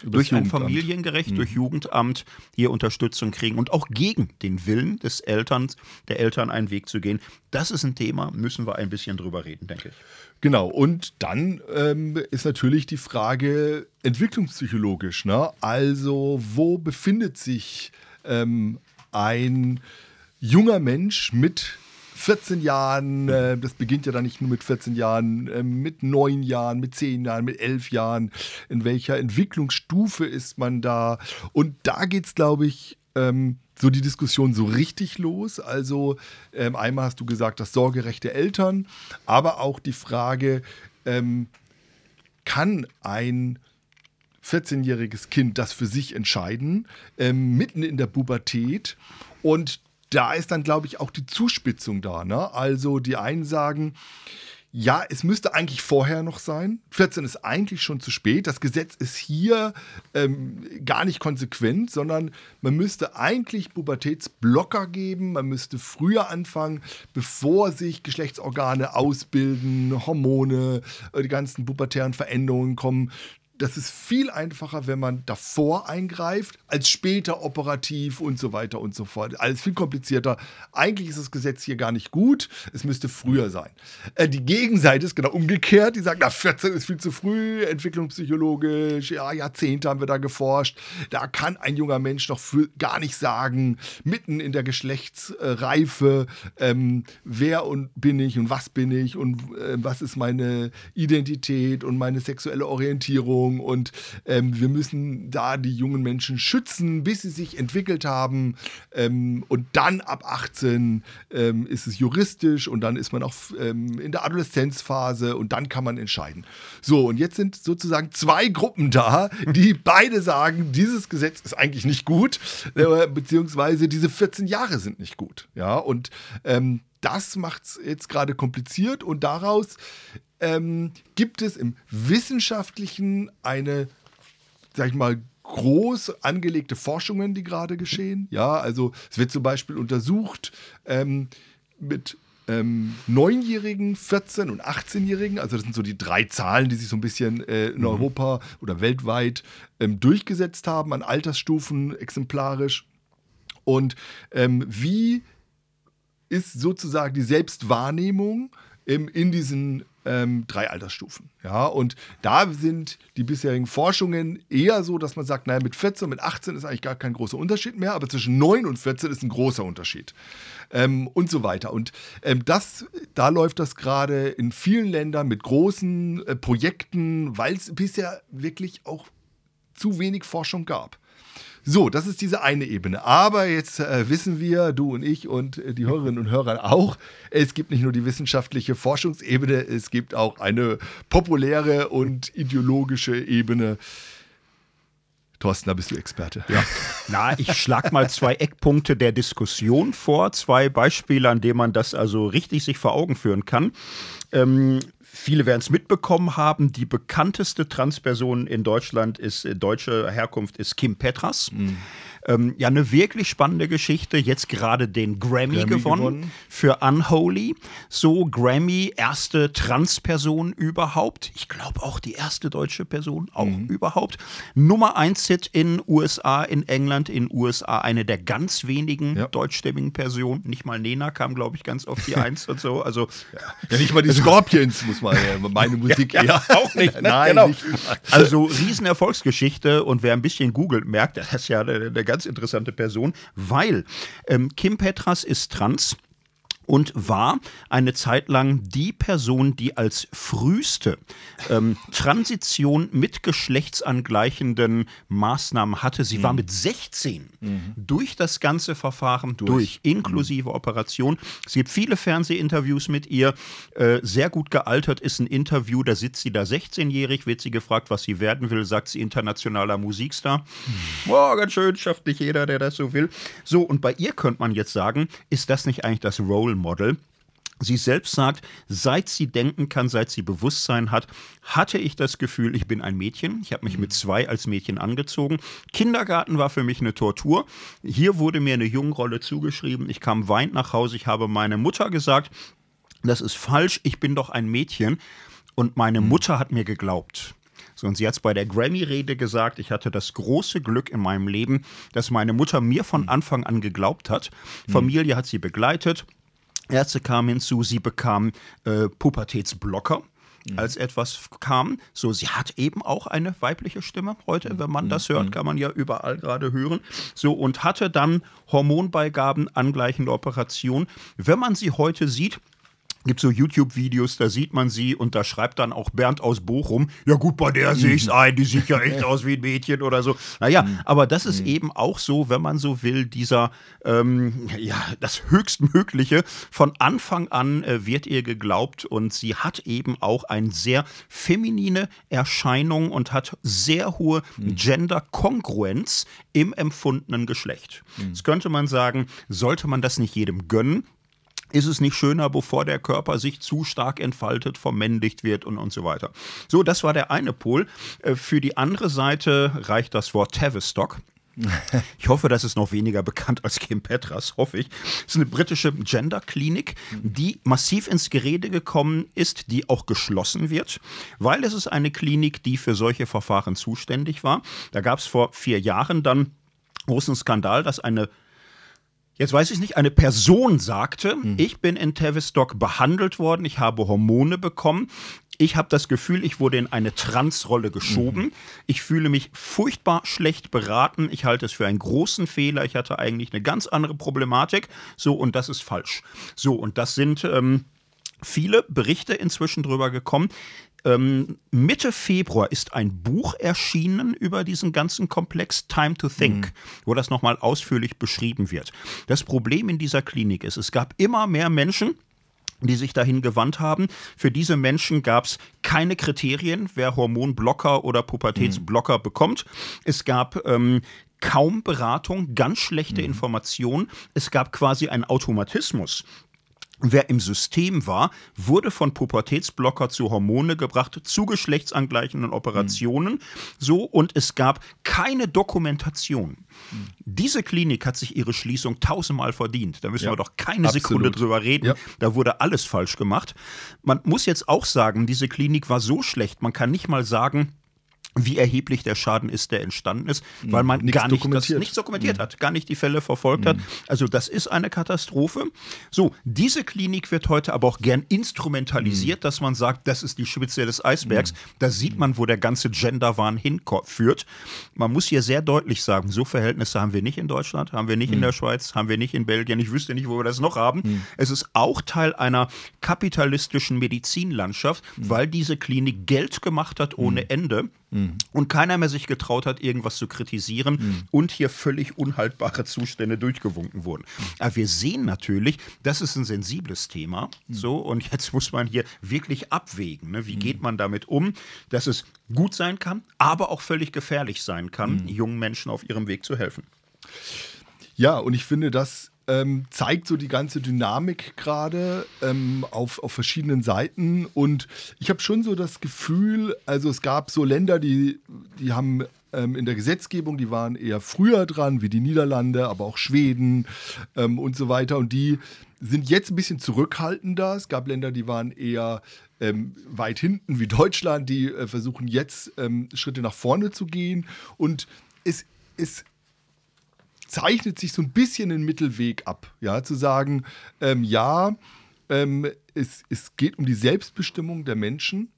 durch ein Familiengericht, mhm. durch Jugendamt hier Unterstützung kriegen und auch gegen den Willen des Eltern, der Eltern einen Weg zu gehen. Das ist ein Thema, müssen wir ein bisschen drüber reden, denke ich. Genau, und dann ähm, ist natürlich die Frage entwicklungspsychologisch. Ne? Also, wo befindet sich ähm, ein junger Mensch mit 14 Jahren, äh, das beginnt ja dann nicht nur mit 14 Jahren, äh, mit 9 Jahren, mit 10 Jahren, mit 11 Jahren, in welcher Entwicklungsstufe ist man da? Und da geht es, glaube ich, ähm, so die Diskussion so richtig los. Also ähm, einmal hast du gesagt, das Sorgerecht der Eltern, aber auch die Frage, ähm, kann ein 14-jähriges Kind das für sich entscheiden, ähm, mitten in der Pubertät? Und da ist dann, glaube ich, auch die Zuspitzung da. Ne? Also die einen sagen, ja, es müsste eigentlich vorher noch sein. 14 ist eigentlich schon zu spät. Das Gesetz ist hier ähm, gar nicht konsequent, sondern man müsste eigentlich Pubertätsblocker geben. Man müsste früher anfangen, bevor sich Geschlechtsorgane ausbilden, Hormone, äh, die ganzen pubertären Veränderungen kommen das ist viel einfacher, wenn man davor eingreift, als später operativ und so weiter und so fort. Alles viel komplizierter. Eigentlich ist das Gesetz hier gar nicht gut. Es müsste früher sein. Äh, die Gegenseite ist genau umgekehrt. Die sagt, na, 14 ist viel zu früh, entwicklungspsychologisch, ja, Jahrzehnte haben wir da geforscht. Da kann ein junger Mensch noch für, gar nicht sagen, mitten in der Geschlechtsreife, ähm, wer und bin ich und was bin ich und äh, was ist meine Identität und meine sexuelle Orientierung Entwicklung und ähm, wir müssen da die jungen Menschen schützen, bis sie sich entwickelt haben. Ähm, und dann ab 18 ähm, ist es juristisch und dann ist man auch ähm, in der Adoleszenzphase und dann kann man entscheiden. So, und jetzt sind sozusagen zwei Gruppen da, die beide sagen, dieses Gesetz ist eigentlich nicht gut, äh, beziehungsweise diese 14 Jahre sind nicht gut. Ja, und ähm, das macht es jetzt gerade kompliziert und daraus ähm, gibt es im Wissenschaftlichen eine, sag ich mal, groß angelegte Forschungen, die gerade geschehen. Ja, also es wird zum Beispiel untersucht ähm, mit ähm, 9-Jährigen, 14- und 18-Jährigen. Also das sind so die drei Zahlen, die sich so ein bisschen äh, in mhm. Europa oder weltweit ähm, durchgesetzt haben, an Altersstufen exemplarisch. Und ähm, wie ist sozusagen die Selbstwahrnehmung in diesen ähm, drei Altersstufen. Ja, und da sind die bisherigen Forschungen eher so, dass man sagt, naja, mit 14 und mit 18 ist eigentlich gar kein großer Unterschied mehr, aber zwischen 9 und 14 ist ein großer Unterschied. Ähm, und so weiter. Und ähm, das, da läuft das gerade in vielen Ländern mit großen äh, Projekten, weil es bisher wirklich auch zu wenig Forschung gab. So, das ist diese eine Ebene. Aber jetzt äh, wissen wir, du und ich und äh, die Hörerinnen und Hörer auch, es gibt nicht nur die wissenschaftliche Forschungsebene, es gibt auch eine populäre und ideologische Ebene. Thorsten, da bist du Experte. Ja. Na, ich schlage mal zwei Eckpunkte der Diskussion vor, zwei Beispiele, an denen man das also richtig sich vor Augen führen kann. Ähm, Viele werden es mitbekommen haben. Die bekannteste Transperson in Deutschland ist äh, deutsche Herkunft ist Kim Petras. Mhm. Ähm, ja, eine wirklich spannende Geschichte. Jetzt gerade den Grammy, Grammy gewonnen, gewonnen, für Unholy. So Grammy, erste Transperson überhaupt. Ich glaube auch die erste deutsche Person auch mhm. überhaupt. Nummer 1 Hit in USA, in England, in USA. Eine der ganz wenigen ja. deutschstämmigen Personen. Nicht mal Nena kam, glaube ich, ganz auf die Eins und so. Also, ja. ja nicht mal die Scorpions, muss man ja, meine Musik ja, ja. auch nicht. Ne? Nein, genau. Nicht also Riesenerfolgsgeschichte und wer ein bisschen googelt, merkt, das ist ja eine, eine ganz interessante Person, weil ähm, Kim Petras ist trans und war eine Zeit lang die Person, die als früheste ähm, Transition mit geschlechtsangleichenden Maßnahmen hatte. Sie mhm. war mit 16 mhm. durch das ganze Verfahren durch, durch inklusive mhm. Operation. Es gibt viele Fernsehinterviews mit ihr. Äh, sehr gut gealtert ist ein Interview, da sitzt sie da 16-jährig, wird sie gefragt, was sie werden will, sagt sie internationaler Musikstar. Mhm. Oh, ganz schön, schafft nicht jeder, der das so will. So, und bei ihr könnte man jetzt sagen, ist das nicht eigentlich das Role Model. Sie selbst sagt, seit sie denken kann, seit sie Bewusstsein hat, hatte ich das Gefühl, ich bin ein Mädchen. Ich habe mich mit zwei als Mädchen angezogen. Kindergarten war für mich eine Tortur. Hier wurde mir eine Jungrolle zugeschrieben. Ich kam weint nach Hause. Ich habe meine Mutter gesagt, das ist falsch, ich bin doch ein Mädchen. Und meine Mutter hat mir geglaubt. So, und sie hat es bei der Grammy-Rede gesagt, ich hatte das große Glück in meinem Leben, dass meine Mutter mir von Anfang an geglaubt hat. Familie hat sie begleitet. Ärzte kamen hinzu, sie bekam äh, Pubertätsblocker als etwas kam. So, sie hat eben auch eine weibliche Stimme heute, wenn man das hört, kann man ja überall gerade hören. So, und hatte dann Hormonbeigaben, angleichende Operation. Wenn man sie heute sieht, gibt so YouTube-Videos, da sieht man sie und da schreibt dann auch Bernd aus Bochum, ja gut, bei der sehe ich es ein, die sieht ja echt aus wie ein Mädchen oder so. Naja, aber das ist eben auch so, wenn man so will, dieser, ähm, ja, das Höchstmögliche. Von Anfang an äh, wird ihr geglaubt und sie hat eben auch eine sehr feminine Erscheinung und hat sehr hohe Gender-Kongruenz im empfundenen Geschlecht. Jetzt könnte man sagen, sollte man das nicht jedem gönnen? Ist es nicht schöner, bevor der Körper sich zu stark entfaltet, vermännlicht wird und, und so weiter? So, das war der eine Pol. Äh, Für die andere Seite reicht das Wort Tavistock. Ich hoffe, das ist noch weniger bekannt als Kim Petras, hoffe ich. Es ist eine britische Gender-Klinik, die massiv ins Gerede gekommen ist, die auch geschlossen wird, weil es ist eine Klinik, die für solche Verfahren zuständig war. Da gab es vor vier Jahren dann großen Skandal, dass eine Jetzt weiß ich nicht, eine Person sagte, ich bin in Tavistock behandelt worden, ich habe Hormone bekommen. Ich habe das Gefühl, ich wurde in eine Transrolle geschoben. Ich fühle mich furchtbar schlecht beraten. Ich halte es für einen großen Fehler. Ich hatte eigentlich eine ganz andere Problematik. So, und das ist falsch. So, und das sind ähm, viele Berichte inzwischen drüber gekommen. Ähm, Mitte Februar ist ein Buch erschienen über diesen ganzen Komplex Time to Think, wo das nochmal ausführlich beschrieben wird. Das Problem in dieser Klinik ist, es gab immer mehr Menschen, die sich dahin gewandt haben. Für diese Menschen gab es keine Kriterien, wer Hormonblocker oder Pubertätsblocker bekommt. Es gab ähm, kaum Beratung, ganz schlechte Informationen. Es gab quasi einen Automatismus. Wer im System war, wurde von Pubertätsblocker zu Hormone gebracht, zu geschlechtsangleichenden Operationen. So, und es gab keine Dokumentation. Diese Klinik hat sich ihre Schließung tausendmal verdient. Da müssen Ja, wir doch keine absolut. Sekunde drüber reden. Ja. Da wurde alles falsch gemacht. Man muss jetzt auch sagen, diese Klinik war so schlecht, man kann nicht mal sagen, wie erheblich der Schaden ist, der entstanden ist, weil man Nichts gar nicht das dokumentiert. nichts dokumentiert hat, gar nicht die Fälle verfolgt hat. Also das ist eine Katastrophe. So, diese Klinik wird heute aber auch gern instrumentalisiert, dass man sagt, das ist die Spitze des Eisbergs. Da sieht man, wo der ganze Genderwahn hinführt. Man muss hier sehr deutlich sagen, so Verhältnisse haben wir nicht in Deutschland, haben wir nicht in der Schweiz, haben wir nicht in Belgien. Ich wüsste nicht, wo wir das noch haben. Es ist auch Teil einer kapitalistischen Medizinlandschaft, weil diese Klinik Geld gemacht hat ohne Ende und keiner mehr sich getraut hat, irgendwas zu kritisieren und hier völlig unhaltbare Zustände durchgewunken wurden. Aber wir sehen natürlich, das ist ein sensibles Thema. So, und jetzt muss man hier wirklich abwägen. Ne? Wie geht man damit um, dass es gut sein kann, aber auch völlig gefährlich sein kann, jungen Menschen auf ihrem Weg zu helfen. Ja, und ich finde, das ähm, zeigt so die ganze Dynamik gerade ähm, auf, auf verschiedenen Seiten. Und ich habe schon so das Gefühl, also es gab so Länder, die, die haben ähm, in der Gesetzgebung, die waren eher früher dran, wie die Niederlande, aber auch Schweden ähm, und so weiter. Und die sind jetzt ein bisschen zurückhaltender. Es gab Länder, die waren eher ähm, weit hinten, wie Deutschland, die äh, versuchen jetzt ähm, Schritte nach vorne zu gehen. Und es ist zeichnet sich so ein bisschen den Mittelweg ab, ja, zu sagen, ähm, ja, ähm, es, es geht um die Selbstbestimmung der Menschen.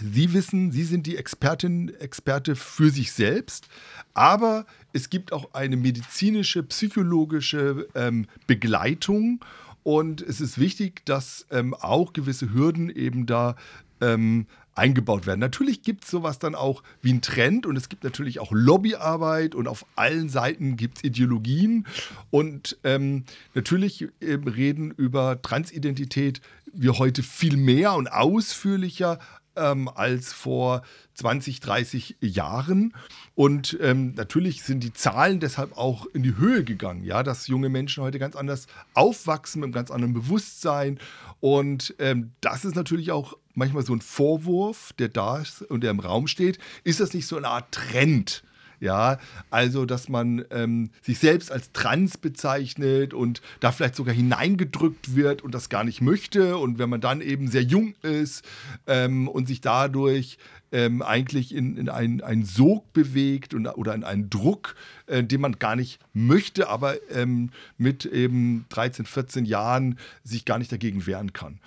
Sie wissen, Sie sind die Expertin, Experte für sich selbst, aber es gibt auch eine medizinische, psychologische ähm, Begleitung und es ist wichtig, dass ähm, auch gewisse Hürden eben da ähm, eingebaut werden. Natürlich gibt es sowas dann auch wie ein Trend und es gibt natürlich auch Lobbyarbeit und auf allen Seiten gibt es Ideologien und ähm, natürlich ähm, reden über Transidentität wir heute viel mehr und ausführlicher ähm, als vor 20, 30 Jahren. Und ähm, natürlich sind die Zahlen deshalb auch in die Höhe gegangen, ja, dass junge Menschen heute ganz anders aufwachsen, mit einem ganz anderen Bewusstsein. Und ähm, das ist natürlich auch manchmal so ein Vorwurf, der da ist und der im Raum steht. Ist das nicht so eine Art Trend? Ja, also dass man ähm, sich selbst als trans bezeichnet und da vielleicht sogar hineingedrückt wird und das gar nicht möchte. Und wenn man dann eben sehr jung ist ähm, und sich dadurch ähm, eigentlich in, in einen, einen Sog bewegt und, oder in einen Druck, äh, den man gar nicht möchte, aber ähm, mit eben 13, 14 Jahren sich gar nicht dagegen wehren kann.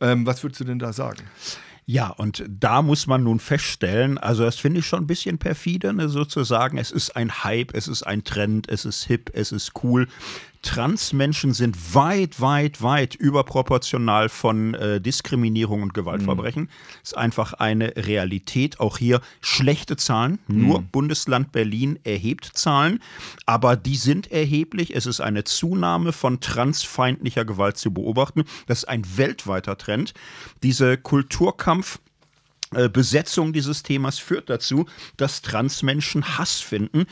Ähm, was würdest du denn da sagen? Ja, und da muss man nun feststellen, also das finde ich schon ein bisschen perfide, ne, sozusagen, es ist ein Hype, es ist ein Trend, es ist hip, es ist cool. Transmenschen sind weit, weit, weit überproportional von äh, Diskriminierung und Gewaltverbrechen. Mhm. Ist einfach eine Realität. Auch hier schlechte Zahlen. Nur mhm. Bundesland Berlin erhebt Zahlen, aber die sind erheblich. Es ist eine Zunahme von transfeindlicher Gewalt zu beobachten. Das ist ein weltweiter Trend. Diese Kulturkampf äh, Besetzung dieses Themas führt dazu, dass Transmenschen Hass finden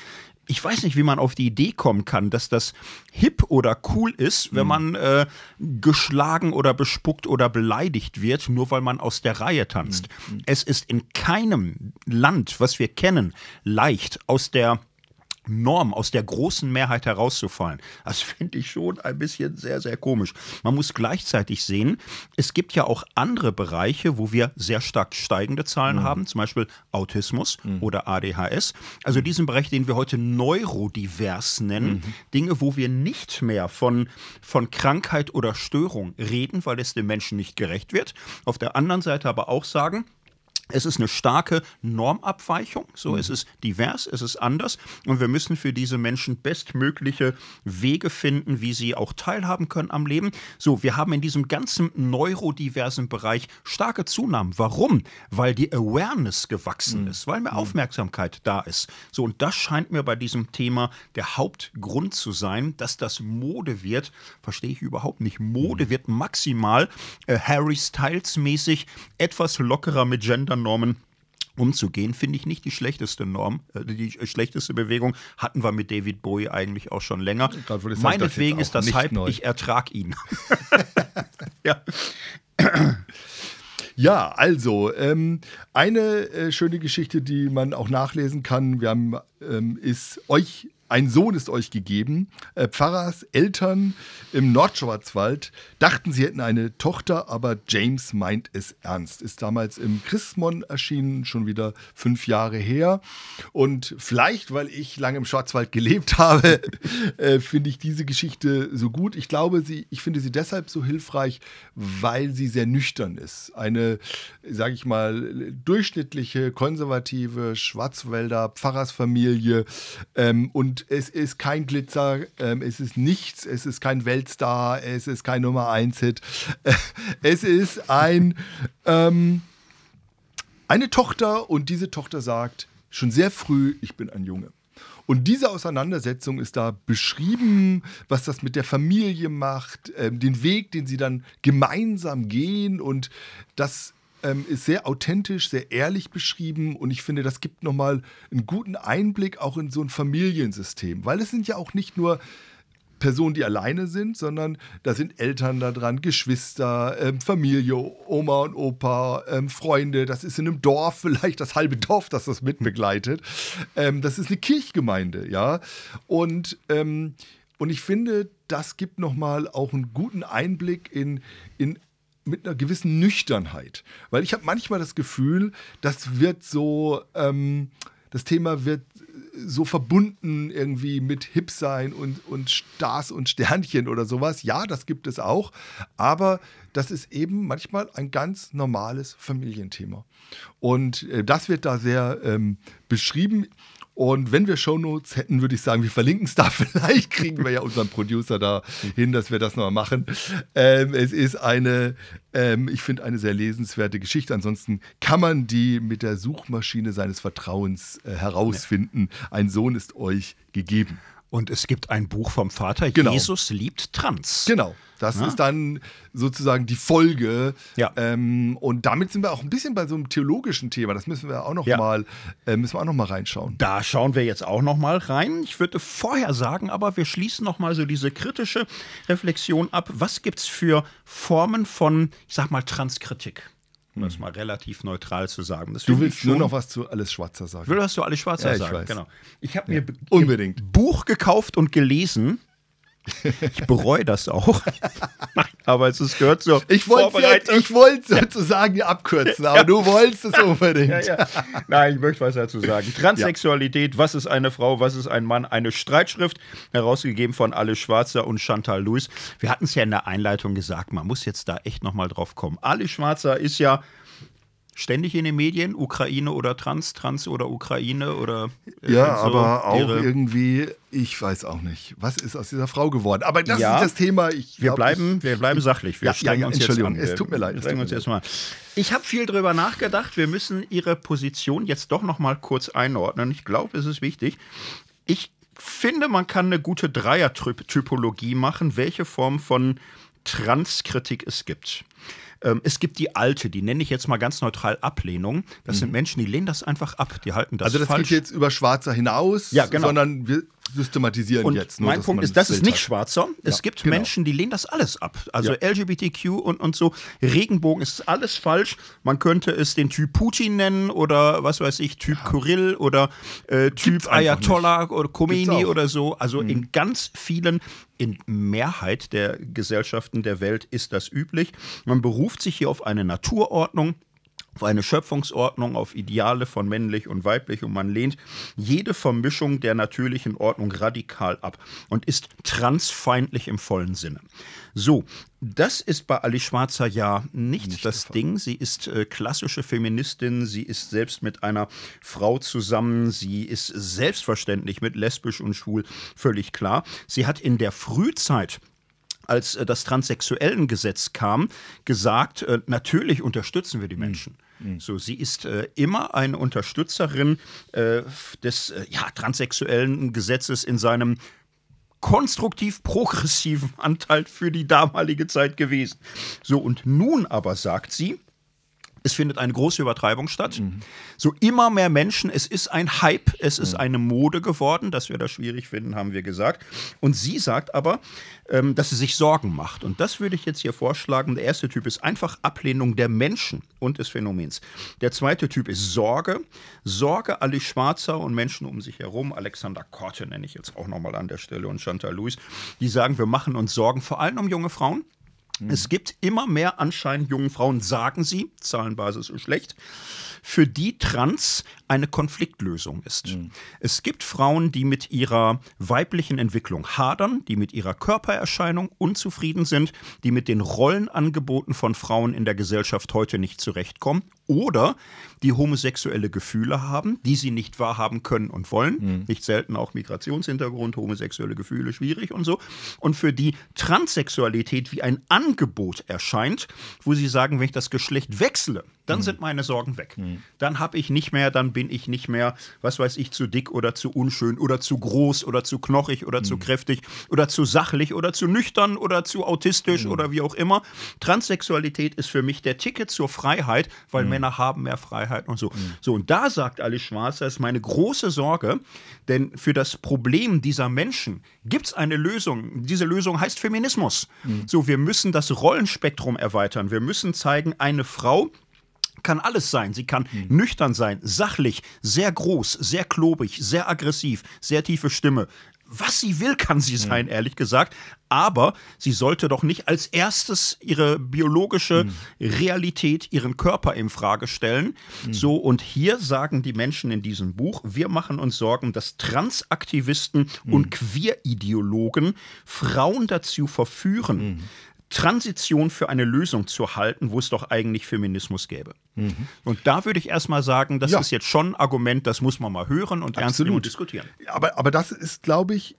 ich weiß nicht, wie man auf die Idee kommen kann, dass das hip oder cool ist, wenn mhm. man äh, geschlagen oder bespuckt oder beleidigt wird, nur weil man aus der Reihe tanzt. Mhm. Es ist in keinem Land, was wir kennen, leicht aus der Norm, aus der großen Mehrheit herauszufallen. Das finde ich schon ein bisschen sehr, sehr komisch. Man muss gleichzeitig sehen, es gibt ja auch andere Bereiche, wo wir sehr stark steigende Zahlen mhm. haben, zum Beispiel Autismus mhm. oder ADHS. Also diesen Bereich, den wir heute neurodivers nennen, mhm. Dinge, wo wir nicht mehr von, von Krankheit oder Störung reden, weil es dem Menschen nicht gerecht wird. Auf der anderen Seite aber auch sagen, es ist eine starke Normabweichung, so mhm. es ist divers, es ist anders und wir müssen für diese Menschen bestmögliche Wege finden, wie sie auch teilhaben können am Leben. So, wir haben in diesem ganzen neurodiversen Bereich starke Zunahmen. Warum? Weil die Awareness gewachsen mhm. ist, weil mehr mhm. Aufmerksamkeit da ist. So, und das scheint mir bei diesem Thema der Hauptgrund zu sein, dass das Mode wird. Verstehe ich überhaupt nicht. Mode mhm. wird maximal äh, Harry Styles mäßig etwas lockerer mit Gender Normen umzugehen, finde ich nicht die schlechteste Norm, äh, die schlechteste Bewegung hatten wir mit David Bowie eigentlich auch schon länger. Meinetwegen ist das Hype, neu. ich ertrag ihn. ja. Ja, also ähm, eine äh, schöne Geschichte, die man auch nachlesen kann, wir haben, ähm, ist euch ein Sohn ist euch gegeben. Äh, Pfarrers Eltern im Nordschwarzwald dachten, sie hätten eine Tochter, aber James meint es ernst. Ist damals im Christmon erschienen, schon wieder fünf Jahre her. Und vielleicht, weil ich lange im Schwarzwald gelebt habe, äh, finde ich diese Geschichte so gut. Ich glaube, sie, ich finde sie deshalb so hilfreich, weil sie sehr nüchtern ist. Eine, sage ich mal, durchschnittliche, konservative Schwarzwälder Pfarrersfamilie ähm, und es ist kein Glitzer, ähm, es ist nichts, es ist kein Weltstar, es ist kein Nummer 1 Hit. es ist ein ähm, eine Tochter und diese Tochter sagt schon sehr früh, ich bin ein Junge. Und diese Auseinandersetzung ist da beschrieben, was das mit der Familie macht, ähm, den Weg, den sie dann gemeinsam gehen. Und das ähm, ist sehr authentisch, sehr ehrlich beschrieben und ich finde, das gibt nochmal einen guten Einblick auch in so ein Familiensystem, weil es sind ja auch nicht nur Personen, die alleine sind, sondern da sind Eltern da dran, Geschwister, ähm, Familie, Oma und Opa, ähm, Freunde. Das ist in einem Dorf vielleicht das halbe Dorf, das das mitbegleitet. Ähm, das ist eine Kirchgemeinde, ja. Und, ähm, und ich finde, das gibt nochmal auch einen guten Einblick in, in mit einer gewissen Nüchternheit. Weil ich habe manchmal das Gefühl, das wird so, ähm, das Thema wird so verbunden irgendwie mit Hip sein und, und Stars und Sternchen oder sowas. Ja, das gibt es auch. Aber das ist eben manchmal ein ganz normales Familienthema. Und äh, das wird da sehr ähm, beschrieben. Und wenn wir Shownotes hätten, würde ich sagen, wir verlinken es da. Vielleicht kriegen wir ja unseren Producer da hin, dass wir das nochmal machen. Ähm, es ist eine, ähm, ich finde, eine sehr lesenswerte Geschichte. Ansonsten kann man die mit der Suchmaschine seines Vertrauens äh, herausfinden. Ein Sohn ist euch gegeben. Und es gibt ein Buch vom Vater, genau. Jesus liebt Trans. Genau. Das ja. ist dann sozusagen die Folge. Ja. Ähm, und damit sind wir auch ein bisschen bei so einem theologischen Thema. Das müssen wir auch noch ja. mal, äh, müssen wir auch noch mal reinschauen. Da schauen wir jetzt auch noch mal rein. Ich würde vorher sagen, aber wir schließen noch mal so diese kritische Reflexion ab. Was gibt es für Formen von, ich sag mal, Transkritik? Um das mal relativ neutral zu sagen. Das Du willst nur schon- noch was zu Alles Schwarzer sagen. Will was du alles Schwarzer Ja, ich sagen? weiß. Genau. Ich habe mir unbedingt. ein Buch gekauft und gelesen. Ich bereue das auch. aber es ist, gehört zur Ich wollte Vorbereitung. ich wollt sozusagen abkürzen, aber du wolltest es unbedingt. Ja, ja. Nein, ich möchte was dazu sagen. Transsexualität, was ist eine Frau, was ist ein Mann? Eine Streitschrift, herausgegeben von Alice Schwarzer und Chantal Lewis. Wir hatten es ja in der Einleitung gesagt, man muss jetzt da echt nochmal drauf kommen. Alice Schwarzer ist ja ständig in den Medien, Ukraine oder Trans, Trans oder Ukraine oder äh, Ja, so aber auch irgendwie, ich weiß auch nicht, was ist aus dieser Frau geworden. Aber das Ja. ist das Thema. Ich Wir glaub, bleiben, wir bleiben sachlich. Wir Ja, strengen ja, uns Entschuldigung, jetzt an. es tut mir leid, Wir strengen uns mir jetzt mal. Ich habe viel drüber nachgedacht. Wir müssen Ihre Position jetzt doch noch mal kurz einordnen. Ich glaube, es ist wichtig. Ich finde, man kann eine gute Dreier-Typologie machen, welche Form von Transkritik es gibt. Ähm, es gibt die alte, die nenne ich jetzt mal ganz neutral Ablehnung. Das sind Menschen, die lehnen das einfach ab. Die halten das Mhm. Also das falsch. geht jetzt über Schwarzer hinaus, Ja, genau. sondern wir systematisieren Und jetzt. Nur, mein Punkt ist, das ist nicht hat. schwarzer. Es Ja, gibt genau. Menschen, die lehnen das alles ab. Also Ja. LGBTQ und, und so. Regenbogen ist alles falsch. Man könnte es den Typ Putin nennen oder was weiß ich, Typ Kyrill oder äh, Typ Ayatollah oder Khomeini. Mhm. oder so. Also in ganz vielen, in Mehrheit der Gesellschaften der Welt ist das üblich. Man beruft sich hier auf eine Naturordnung auf eine Schöpfungsordnung, auf Ideale von männlich und weiblich und man lehnt jede Vermischung der natürlichen Ordnung radikal ab und ist transfeindlich im vollen Sinne. So, das ist bei Ali Schwarzer ja nicht, das Ding. Sie ist äh, klassische Feministin, sie ist selbst mit einer Frau zusammen, sie ist selbstverständlich mit lesbisch und schwul völlig klar. Sie hat in der Frühzeit als äh, das Transsexuellengesetz kam, gesagt, äh, natürlich unterstützen wir die Menschen. So, sie ist äh, immer eine Unterstützerin äh, des äh, ja, transsexuellen Gesetzes in seinem konstruktiv progressiven Anteil für die damalige Zeit gewesen. So, und nun aber sagt sie, es findet eine große Übertreibung statt. So immer mehr Menschen, es ist ein Hype, es ist eine Mode geworden, dass wir das schwierig finden, haben wir gesagt. Und sie sagt aber, ähm, dass sie sich Sorgen macht. Und das würde ich jetzt hier vorschlagen. Der erste Typ ist einfach Ablehnung der Menschen und des Phänomens. Der zweite Typ ist Sorge. Sorge Ali Schwarzer und Menschen um sich herum. Alexander Korte nenne ich jetzt auch nochmal an der Stelle und Chantal Lewis. Die sagen, wir machen uns Sorgen, vor allem um junge Frauen. Es gibt immer mehr anscheinend jungen Frauen, sagen sie, Zahlenbasis ist schlecht, für die Trans eine Konfliktlösung ist. Es gibt Frauen, die mit ihrer weiblichen Entwicklung hadern, die mit ihrer Körpererscheinung unzufrieden sind, die mit den Rollenangeboten von Frauen in der Gesellschaft heute nicht zurechtkommen oder die homosexuelle Gefühle haben, die sie nicht wahrhaben können und wollen. Nicht selten auch Migrationshintergrund, homosexuelle Gefühle schwierig und so. Und für die Transsexualität wie ein Angebot erscheint, wo sie sagen, wenn ich das Geschlecht wechsle, dann sind meine Sorgen weg. Dann habe ich nicht mehr, dann bin ich nicht mehr, was weiß ich, zu dick oder zu unschön oder zu groß oder zu knochig oder zu kräftig oder zu sachlich oder zu nüchtern oder zu autistisch oder wie auch immer. Transsexualität ist für mich der Ticket zur Freiheit, weil Männer haben mehr Freiheit und so. So, und da sagt Alice Schwarzer, ist meine große Sorge, denn für das Problem dieser Menschen gibt es eine Lösung. Diese Lösung heißt Feminismus. So, wir müssen das Rollenspektrum erweitern. Wir müssen zeigen, eine Frau kann alles sein. Sie kann nüchtern sein, sachlich, sehr groß, sehr klobig, sehr aggressiv, sehr tiefe Stimme. Was sie will, kann sie sein, ehrlich gesagt. Aber sie sollte doch nicht als erstes ihre biologische Realität, ihren Körper in Frage stellen. So, und hier sagen die Menschen in diesem Buch, wir machen uns Sorgen, dass Transaktivisten und Queerideologen Frauen dazu verführen, Transition für eine Lösung zu halten, wo es doch eigentlich Feminismus gäbe. Und da würde ich erstmal sagen, das Ja. ist jetzt schon ein Argument, das muss man mal hören und ernst nehmen und Absolut. diskutieren. Aber, aber das ist, glaube ich,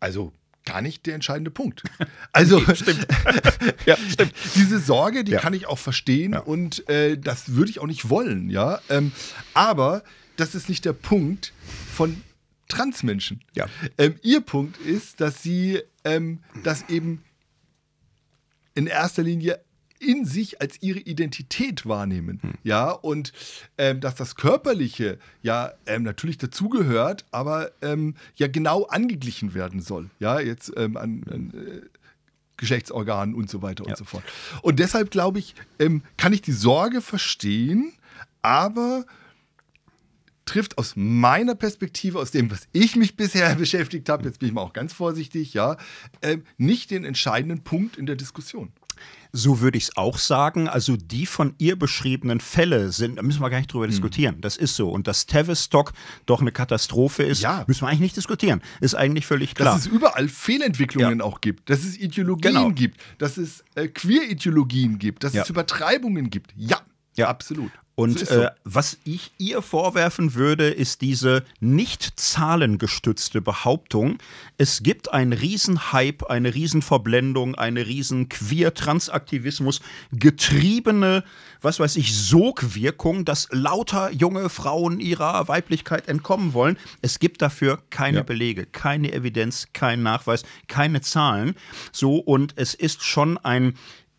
also gar nicht der entscheidende Punkt. Also Stimmt. ja, stimmt. diese Sorge, die Ja. kann ich auch verstehen und äh, das würde ich auch nicht wollen, ja. Ähm, aber das ist nicht der Punkt von Transmenschen. Ja. Ähm, ihr Punkt ist, dass sie ähm, das eben in erster Linie in sich als ihre Identität wahrnehmen, ja, und ähm, dass das Körperliche ja ähm, natürlich dazugehört, aber ähm, ja genau angeglichen werden soll, ja, jetzt ähm, an, an äh, Geschlechtsorganen und so weiter Ja. und so fort. Und deshalb glaube ich, ähm, kann ich die Sorge verstehen, aber trifft aus meiner Perspektive, aus dem, was ich mich bisher beschäftigt habe, jetzt bin ich mal auch ganz vorsichtig, ja, ähm, nicht den entscheidenden Punkt in der Diskussion. So würde ich es auch sagen. Also die von ihr beschriebenen Fälle sind, da müssen wir gar nicht drüber diskutieren. Das ist so. Und dass Tavistock doch eine Katastrophe ist, Ja. müssen wir eigentlich nicht diskutieren. Ist eigentlich völlig klar. Dass es überall Fehlentwicklungen auch gibt, dass es Ideologien Genau. gibt, dass es äh, Queer-Ideologien gibt, dass Ja. es Übertreibungen gibt. Ja, Ja. absolut. Und So äh, was ich ihr vorwerfen würde, ist diese nicht zahlengestützte Behauptung, es gibt einen Riesenhype, eine Riesenverblendung, eine riesen Queer-Transaktivismus getriebene, was weiß ich, Sogwirkung, dass lauter junge Frauen ihrer Weiblichkeit entkommen wollen. Es gibt dafür keine Ja. Belege, keine Evidenz, keinen Nachweis, keine Zahlen. So, und es ist schon ein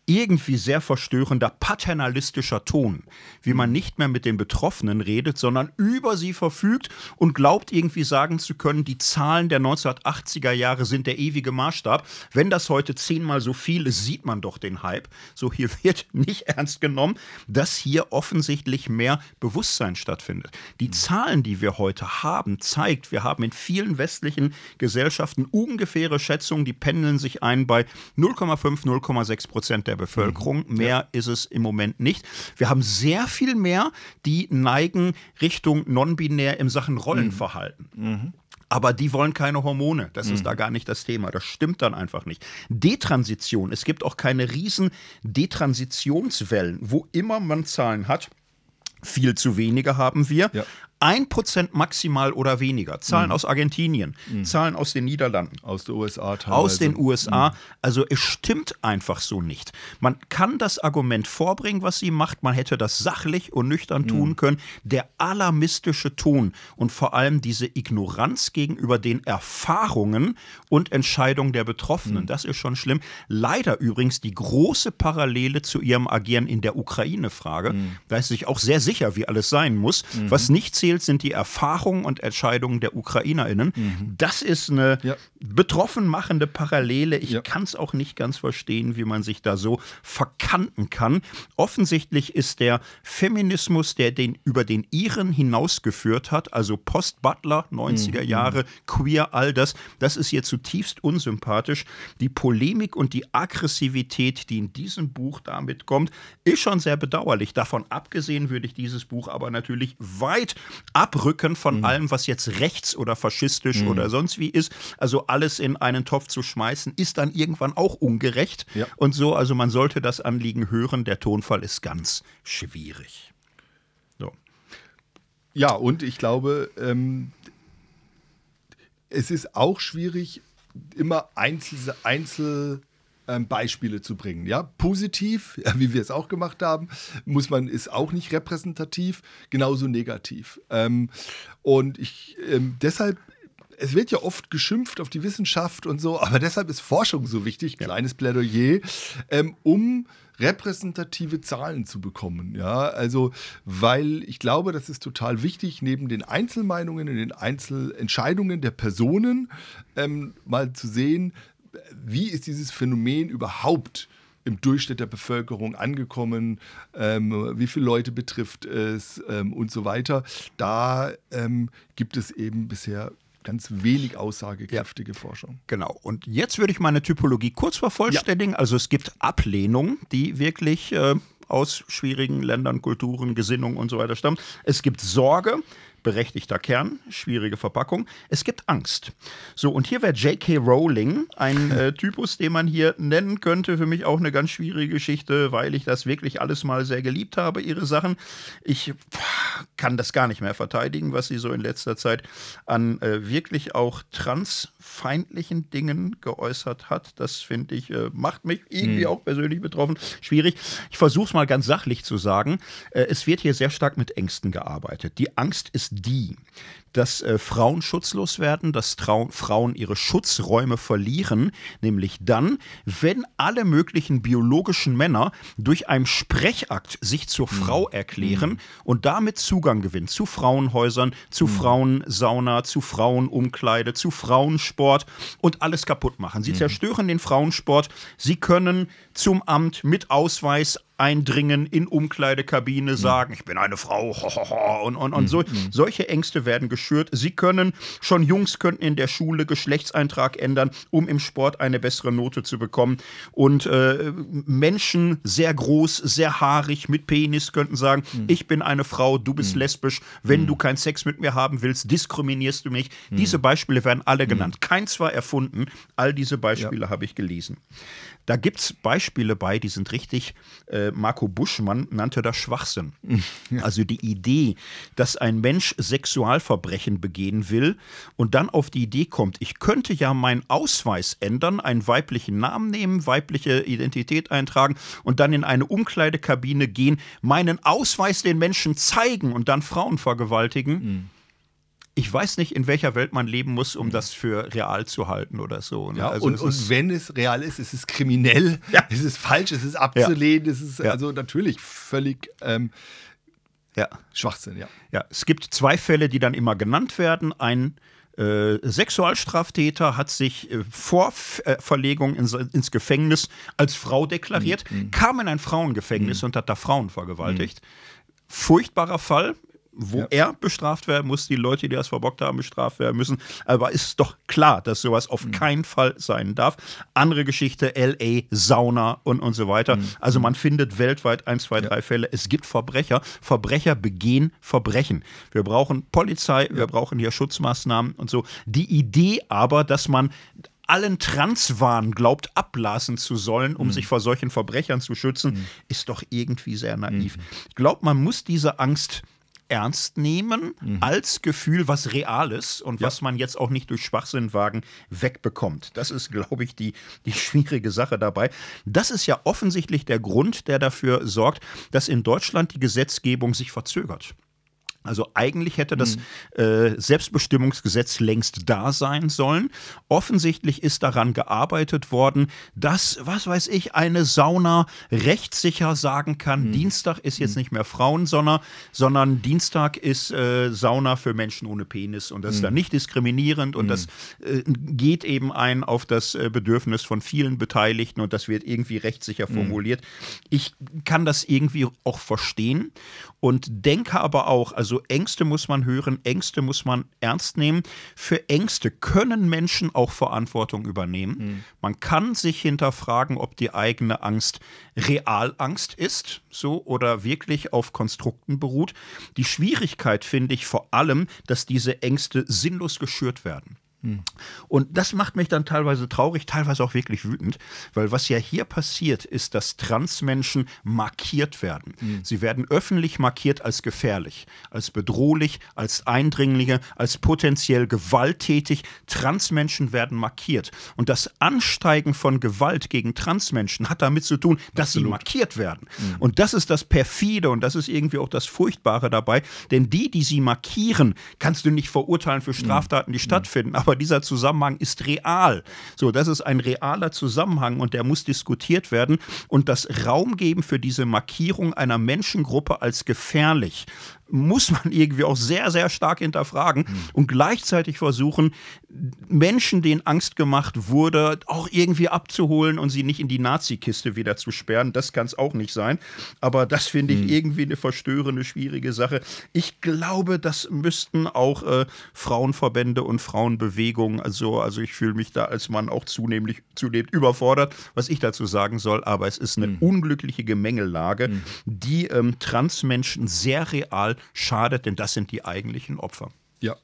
irgendwie sehr verstörender paternalistischer Ton, wie man nicht mehr mit den Betroffenen redet, sondern über sie verfügt und glaubt irgendwie sagen zu können, die Zahlen der 1980er Jahre sind der ewige Maßstab. Wenn das heute zehnmal so viel ist, sieht man doch den Hype. So hier wird nicht ernst genommen, dass hier offensichtlich mehr Bewusstsein stattfindet. Die Zahlen, die wir heute haben, zeigt, wir haben in vielen westlichen Gesellschaften ungefähre Schätzungen, die pendeln sich ein bei 0,5, 0,6 Prozent der Bevölkerung. Mehr ist es im Moment nicht. Wir haben sehr viel mehr, die neigen Richtung non-binär im Sachen Rollenverhalten. Aber die wollen keine Hormone. Das ist da gar nicht das Thema. Das stimmt dann einfach nicht. Detransition. Es gibt auch keine riesen Detransitionswellen, wo immer man Zahlen hat. Viel zu wenige haben wir. Ja. 1% maximal oder weniger. Zahlen aus Argentinien, Zahlen aus den Niederlanden. Aus den USA teilweise. Aus den USA. Also es stimmt einfach so nicht. Man kann das Argument vorbringen, was sie macht. Man hätte das sachlich und nüchtern tun können. Der alarmistische Ton und vor allem diese Ignoranz gegenüber den Erfahrungen und Entscheidungen der Betroffenen, das ist schon schlimm. Leider übrigens die große Parallele zu ihrem Agieren in der Ukraine-Frage. Da ist sich auch sehr sicher, wie alles sein muss. Was nicht zählt, sind die Erfahrungen und Entscheidungen der UkrainerInnen. Das ist eine Ja. betroffen machende Parallele. Ich Ja. kann es auch nicht ganz verstehen, wie man sich da so verkanten kann. Offensichtlich ist der Feminismus, der den über den Iren hinausgeführt hat, also Post-Butler, 90er Jahre, queer, all das, das ist ihr zutiefst unsympathisch. Die Polemik und die Aggressivität, die in diesem Buch damit kommt, ist schon sehr bedauerlich. Davon abgesehen würde ich dieses Buch aber natürlich weit abrücken von Mhm. allem, was jetzt rechts oder faschistisch oder sonst wie ist. Also alles in einen Topf zu schmeißen, ist dann irgendwann auch ungerecht. Ja. Und so, also man sollte das Anliegen hören. Der Tonfall ist ganz schwierig. So. Ja, und ich glaube, ähm, es ist auch schwierig, immer Einzel, Einzel ähm, Beispiele zu bringen. Ja, positiv, wie wir es auch gemacht haben, muss man ist auch nicht repräsentativ, genauso negativ. Ähm, und ich ähm, deshalb es wird ja oft geschimpft auf die Wissenschaft und so, aber deshalb ist Forschung so wichtig, kleines Plädoyer, ähm, um repräsentative Zahlen zu bekommen. Ja, also, weil ich glaube, das ist total wichtig, neben den Einzelmeinungen und den Einzelentscheidungen der Personen ähm, mal zu sehen, wie ist dieses Phänomen überhaupt im Durchschnitt der Bevölkerung angekommen, ähm, wie viele Leute betrifft es ähm, und so weiter. Da ähm, gibt es eben bisher ganz wenig aussagekräftige Forschung. Genau. Und jetzt würde ich meine Typologie kurz vervollständigen. Also es gibt Ablehnung, die wirklich äh, aus schwierigen Ländern, Kulturen, Gesinnungen und so weiter stammt. Es gibt Sorge, berechtigter Kern, schwierige Verpackung. Es gibt Angst. So, und hier wäre J.K. Rowling ein äh, Typus, den man hier nennen könnte. Für mich auch eine ganz schwierige Geschichte, weil ich das wirklich alles mal sehr geliebt habe, ihre Sachen. Ich pff, kann das gar nicht mehr verteidigen, was sie so in letzter Zeit an äh, wirklich auch transfeindlichen Dingen geäußert hat. Das finde ich, äh, macht mich irgendwie auch persönlich betroffen. Schwierig. Ich versuche es mal ganz sachlich zu sagen. Äh, es wird hier sehr stark mit Ängsten gearbeitet. Die Angst ist die. Dass äh, Frauen schutzlos werden, dass Trau Frauen ihre Schutzräume verlieren, nämlich dann, wenn alle möglichen biologischen Männer durch einen Sprechakt sich zur Mhm. Frau erklären und damit Zugang gewinnen zu Frauenhäusern, zu Mhm. Frauensauna, zu Frauenumkleide, zu Frauensport und alles kaputt machen. Mhm. Sie zerstören den Frauensport. Sie können zum Amt mit Ausweis eindringen, in Umkleidekabine sagen, ich bin eine Frau und, und, und so. Solche Ängste werden geschürt. Sie können, schon Jungs könnten in der Schule Geschlechtseintrag ändern, um im Sport eine bessere Note zu bekommen. Und äh, Menschen, sehr groß, sehr haarig, mit Penis, könnten sagen, ich bin eine Frau, du bist lesbisch, wenn du keinen Sex mit mir haben willst, diskriminierst du mich. Diese Beispiele werden alle genannt. Keins war erfunden. All diese Beispiele habe ich gelesen. Da gibt es Beispiele bei, die sind richtig, äh, Marco Buschmann nannte das Schwachsinn. Also die Idee, dass ein Mensch Sexualverbrechen begehen will und dann auf die Idee kommt, ich könnte ja meinen Ausweis ändern, einen weiblichen Namen nehmen, weibliche Identität eintragen und dann in eine Umkleidekabine gehen, meinen Ausweis den Menschen zeigen und dann Frauen vergewaltigen. Ich weiß nicht, in welcher Welt man leben muss, um das für real zu halten oder so. ne? Ja, Also und, es und wenn es real ist, ist es kriminell, Ja. es ist falsch, es ist abzulehnen, es ist Ja. also natürlich völlig ähm, ja. Schwachsinn, ja. Ja, es gibt zwei Fälle, die dann immer genannt werden. Ein äh, Sexualstraftäter hat sich äh, vor F äh, Verlegung ins, ins Gefängnis als Frau deklariert, kam in ein Frauengefängnis und hat da Frauen vergewaltigt. Furchtbarer Fall. Wo Ja. er bestraft werden muss, die Leute, die das verbockt haben, bestraft werden müssen. Aber ist doch klar, dass sowas auf keinen Fall sein darf. Andere Geschichte, LA, Sauna und, und so weiter. Also man findet weltweit ein, zwei, drei Fälle. Es gibt Verbrecher. Verbrecher begehen Verbrechen. Wir brauchen Polizei, wir brauchen hier Schutzmaßnahmen und so. Die Idee aber, dass man allen Transwahn glaubt, abblasen zu sollen, um sich vor solchen Verbrechern zu schützen, ist doch irgendwie sehr naiv. Ich glaube, man muss diese Angst ernst nehmen als Gefühl, was real ist und was man jetzt auch nicht durch Schwachsinn wagen wegbekommt. Das ist, glaube ich, die, die schwierige Sache dabei. Das ist ja offensichtlich der Grund, der dafür sorgt, dass in Deutschland die Gesetzgebung sich verzögert. Also eigentlich hätte das äh, Selbstbestimmungsgesetz längst da sein sollen. Offensichtlich ist daran gearbeitet worden, dass, was weiß ich, eine Sauna rechtssicher sagen kann, Dienstag ist jetzt nicht mehr Frauensonner, sondern Dienstag ist äh, Sauna für Menschen ohne Penis. Und das ist dann nicht diskriminierend und das äh, geht eben ein auf das äh, Bedürfnis von vielen Beteiligten und das wird irgendwie rechtssicher formuliert. Ich kann das irgendwie auch verstehen und denke aber auch, also Ängste muss man hören, Ängste muss man ernst nehmen. Für Ängste können Menschen auch Verantwortung übernehmen. Man kann sich hinterfragen, ob die eigene Angst Realangst ist, so oder wirklich auf Konstrukten beruht. Die Schwierigkeit finde ich vor allem, dass diese Ängste sinnlos geschürt werden. Und das macht mich dann teilweise traurig, teilweise auch wirklich wütend, weil was ja hier passiert, ist, dass Transmenschen markiert werden. Sie werden öffentlich markiert als gefährlich, als bedrohlich, als Eindringlinge, als potenziell gewalttätig. Transmenschen werden markiert. Und das Ansteigen von Gewalt gegen Transmenschen hat damit zu tun, dass sie markiert werden. Und das ist das perfide und das ist irgendwie auch das Furchtbare dabei, denn die, die sie markieren, kannst du nicht verurteilen für Straftaten, die stattfinden, aber dieser Zusammenhang ist real. So, das ist ein realer Zusammenhang und der muss diskutiert werden und das Raum geben für diese Markierung einer Menschengruppe als gefährlich muss man irgendwie auch sehr, sehr stark hinterfragen und gleichzeitig versuchen, Menschen, denen Angst gemacht wurde, auch irgendwie abzuholen und sie nicht in die Nazi-Kiste wieder zu sperren. Das kann es auch nicht sein. Aber das finde ich irgendwie eine verstörende, schwierige Sache. Ich glaube, das müssten auch äh, Frauenverbände und Frauenbewegungen, also, also ich fühle mich da als Mann auch zunehmend, zunehmend überfordert, was ich dazu sagen soll. Aber es ist eine unglückliche Gemengelage, die ähm, Transmenschen sehr real schadet, denn das sind die eigentlichen Opfer. Ja.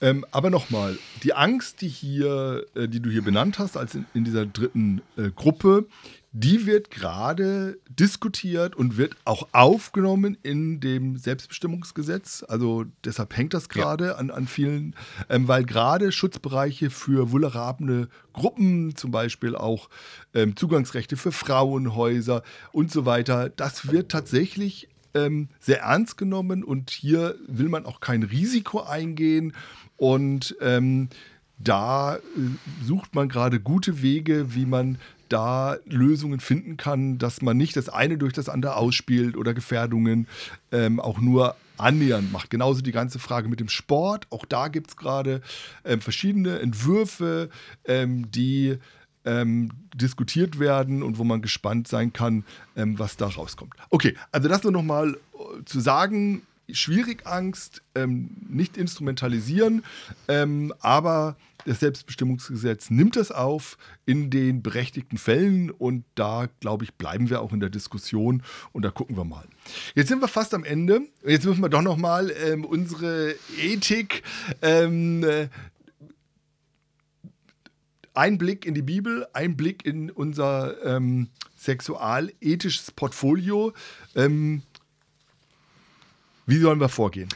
Ähm, aber nochmal, die Angst, die hier, äh, die du hier benannt hast, als in, in dieser dritten äh, Gruppe, die wird gerade diskutiert und wird auch aufgenommen in dem Selbstbestimmungsgesetz. Also deshalb hängt das gerade an, an vielen, ähm, weil gerade Schutzbereiche für vulnerable Gruppen, zum Beispiel auch ähm, Zugangsrechte für Frauenhäuser und so weiter, das wird tatsächlich ähm, sehr ernst genommen und hier will man auch kein Risiko eingehen. Und ähm, da äh, sucht man gerade gute Wege, wie man da Lösungen finden kann, dass man nicht das eine durch das andere ausspielt oder Gefährdungen ähm, auch nur annähernd macht. Genauso die ganze Frage mit dem Sport. Auch da gibt es gerade ähm, verschiedene Entwürfe, ähm, die ähm, diskutiert werden und wo man gespannt sein kann, ähm, was da rauskommt. Okay, also das nur nochmal äh, zu sagen, schwierig Angst, ähm, nicht instrumentalisieren, ähm, aber das Selbstbestimmungsgesetz nimmt das auf in den berechtigten Fällen und da, glaube ich, bleiben wir auch in der Diskussion und da gucken wir mal. Jetzt sind wir fast am Ende. Jetzt müssen wir doch noch mal ähm, unsere Ethik ähm, äh, ein Blick in die Bibel, ein Blick in unser ähm, sexualethisches Portfolio. Ähm, wie sollen wir vorgehen?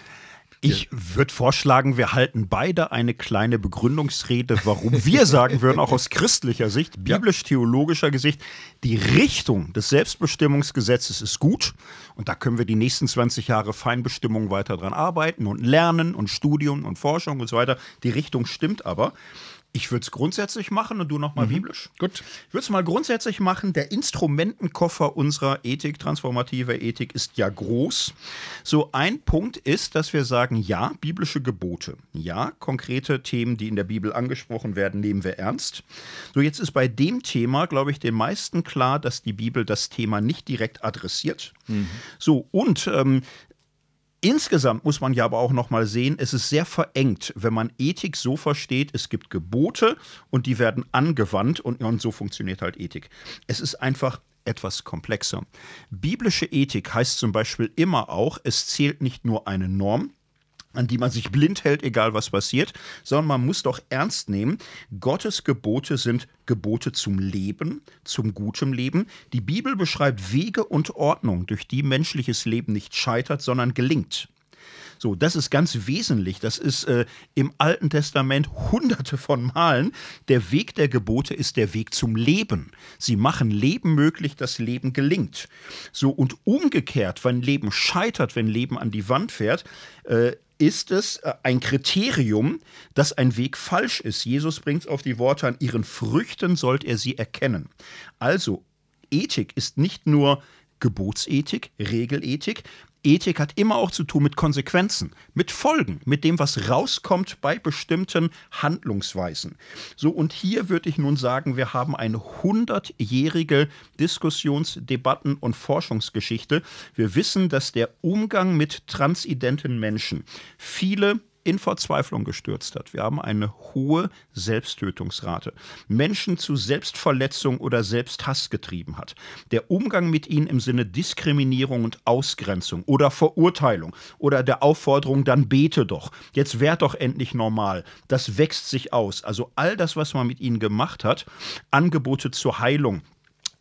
Ich würde vorschlagen, wir halten beide eine kleine Begründungsrede, warum wir sagen würden, auch aus christlicher Sicht, biblisch-theologischer Gesicht, die Richtung des Selbstbestimmungsgesetzes ist gut. Und da können wir die nächsten 20 Jahre Feinbestimmung weiter dran arbeiten und lernen und Studium und Forschung und so weiter. Die Richtung stimmt aber. Ich würde es grundsätzlich machen und du nochmal mhm. biblisch. Gut. Ich würde es mal grundsätzlich machen. Der Instrumentenkoffer unserer Ethik, transformative Ethik, ist ja groß. So ein Punkt ist, dass wir sagen, ja, biblische Gebote. Ja, konkrete Themen, die in der Bibel angesprochen werden, nehmen wir ernst. So, jetzt ist bei dem Thema, glaube ich, den meisten klar, dass die Bibel das Thema nicht direkt adressiert. Mhm. So, und ähm, Insgesamt muss man ja aber auch noch mal sehen, es ist sehr verengt, wenn man Ethik so versteht, es gibt Gebote und die werden angewandt und, und so funktioniert halt Ethik. Es ist einfach etwas komplexer. Biblische Ethik heißt zum Beispiel immer auch, es zählt nicht nur eine Norm, an die man sich blind hält, egal was passiert, sondern man muss doch ernst nehmen, Gottes Gebote sind Gebote zum Leben, zum guten Leben. Die Bibel beschreibt Wege und Ordnung, durch die menschliches Leben nicht scheitert, sondern gelingt. So, das ist ganz wesentlich. Das ist äh, im Alten Testament hunderte von Malen. Der Weg der Gebote ist der Weg zum Leben. Sie machen Leben möglich, das Leben gelingt. So, und umgekehrt, wenn Leben scheitert, wenn Leben an die Wand fährt, äh, ist es äh, ein Kriterium, dass ein Weg falsch ist. Jesus bringt es auf die Worte, an ihren Früchten sollt er sie erkennen. Also, Ethik ist nicht nur Gebotsethik, Regelethik, Ethik hat immer auch zu tun mit Konsequenzen, mit Folgen, mit dem, was rauskommt bei bestimmten Handlungsweisen. So, und hier würde ich nun sagen, wir haben eine hundertjährige Diskussions-, Debatten- und Forschungsgeschichte. Wir wissen, dass der Umgang mit transidenten Menschen viele in Verzweiflung gestürzt hat. Wir haben eine hohe Selbsttötungsrate. Menschen zu Selbstverletzung oder Selbsthass getrieben hat. Der Umgang mit ihnen im Sinne Diskriminierung und Ausgrenzung oder Verurteilung oder der Aufforderung, dann bete doch. Jetzt werd doch endlich normal. Das wächst sich aus. Also all das, was man mit ihnen gemacht hat, Angebote zur Heilung,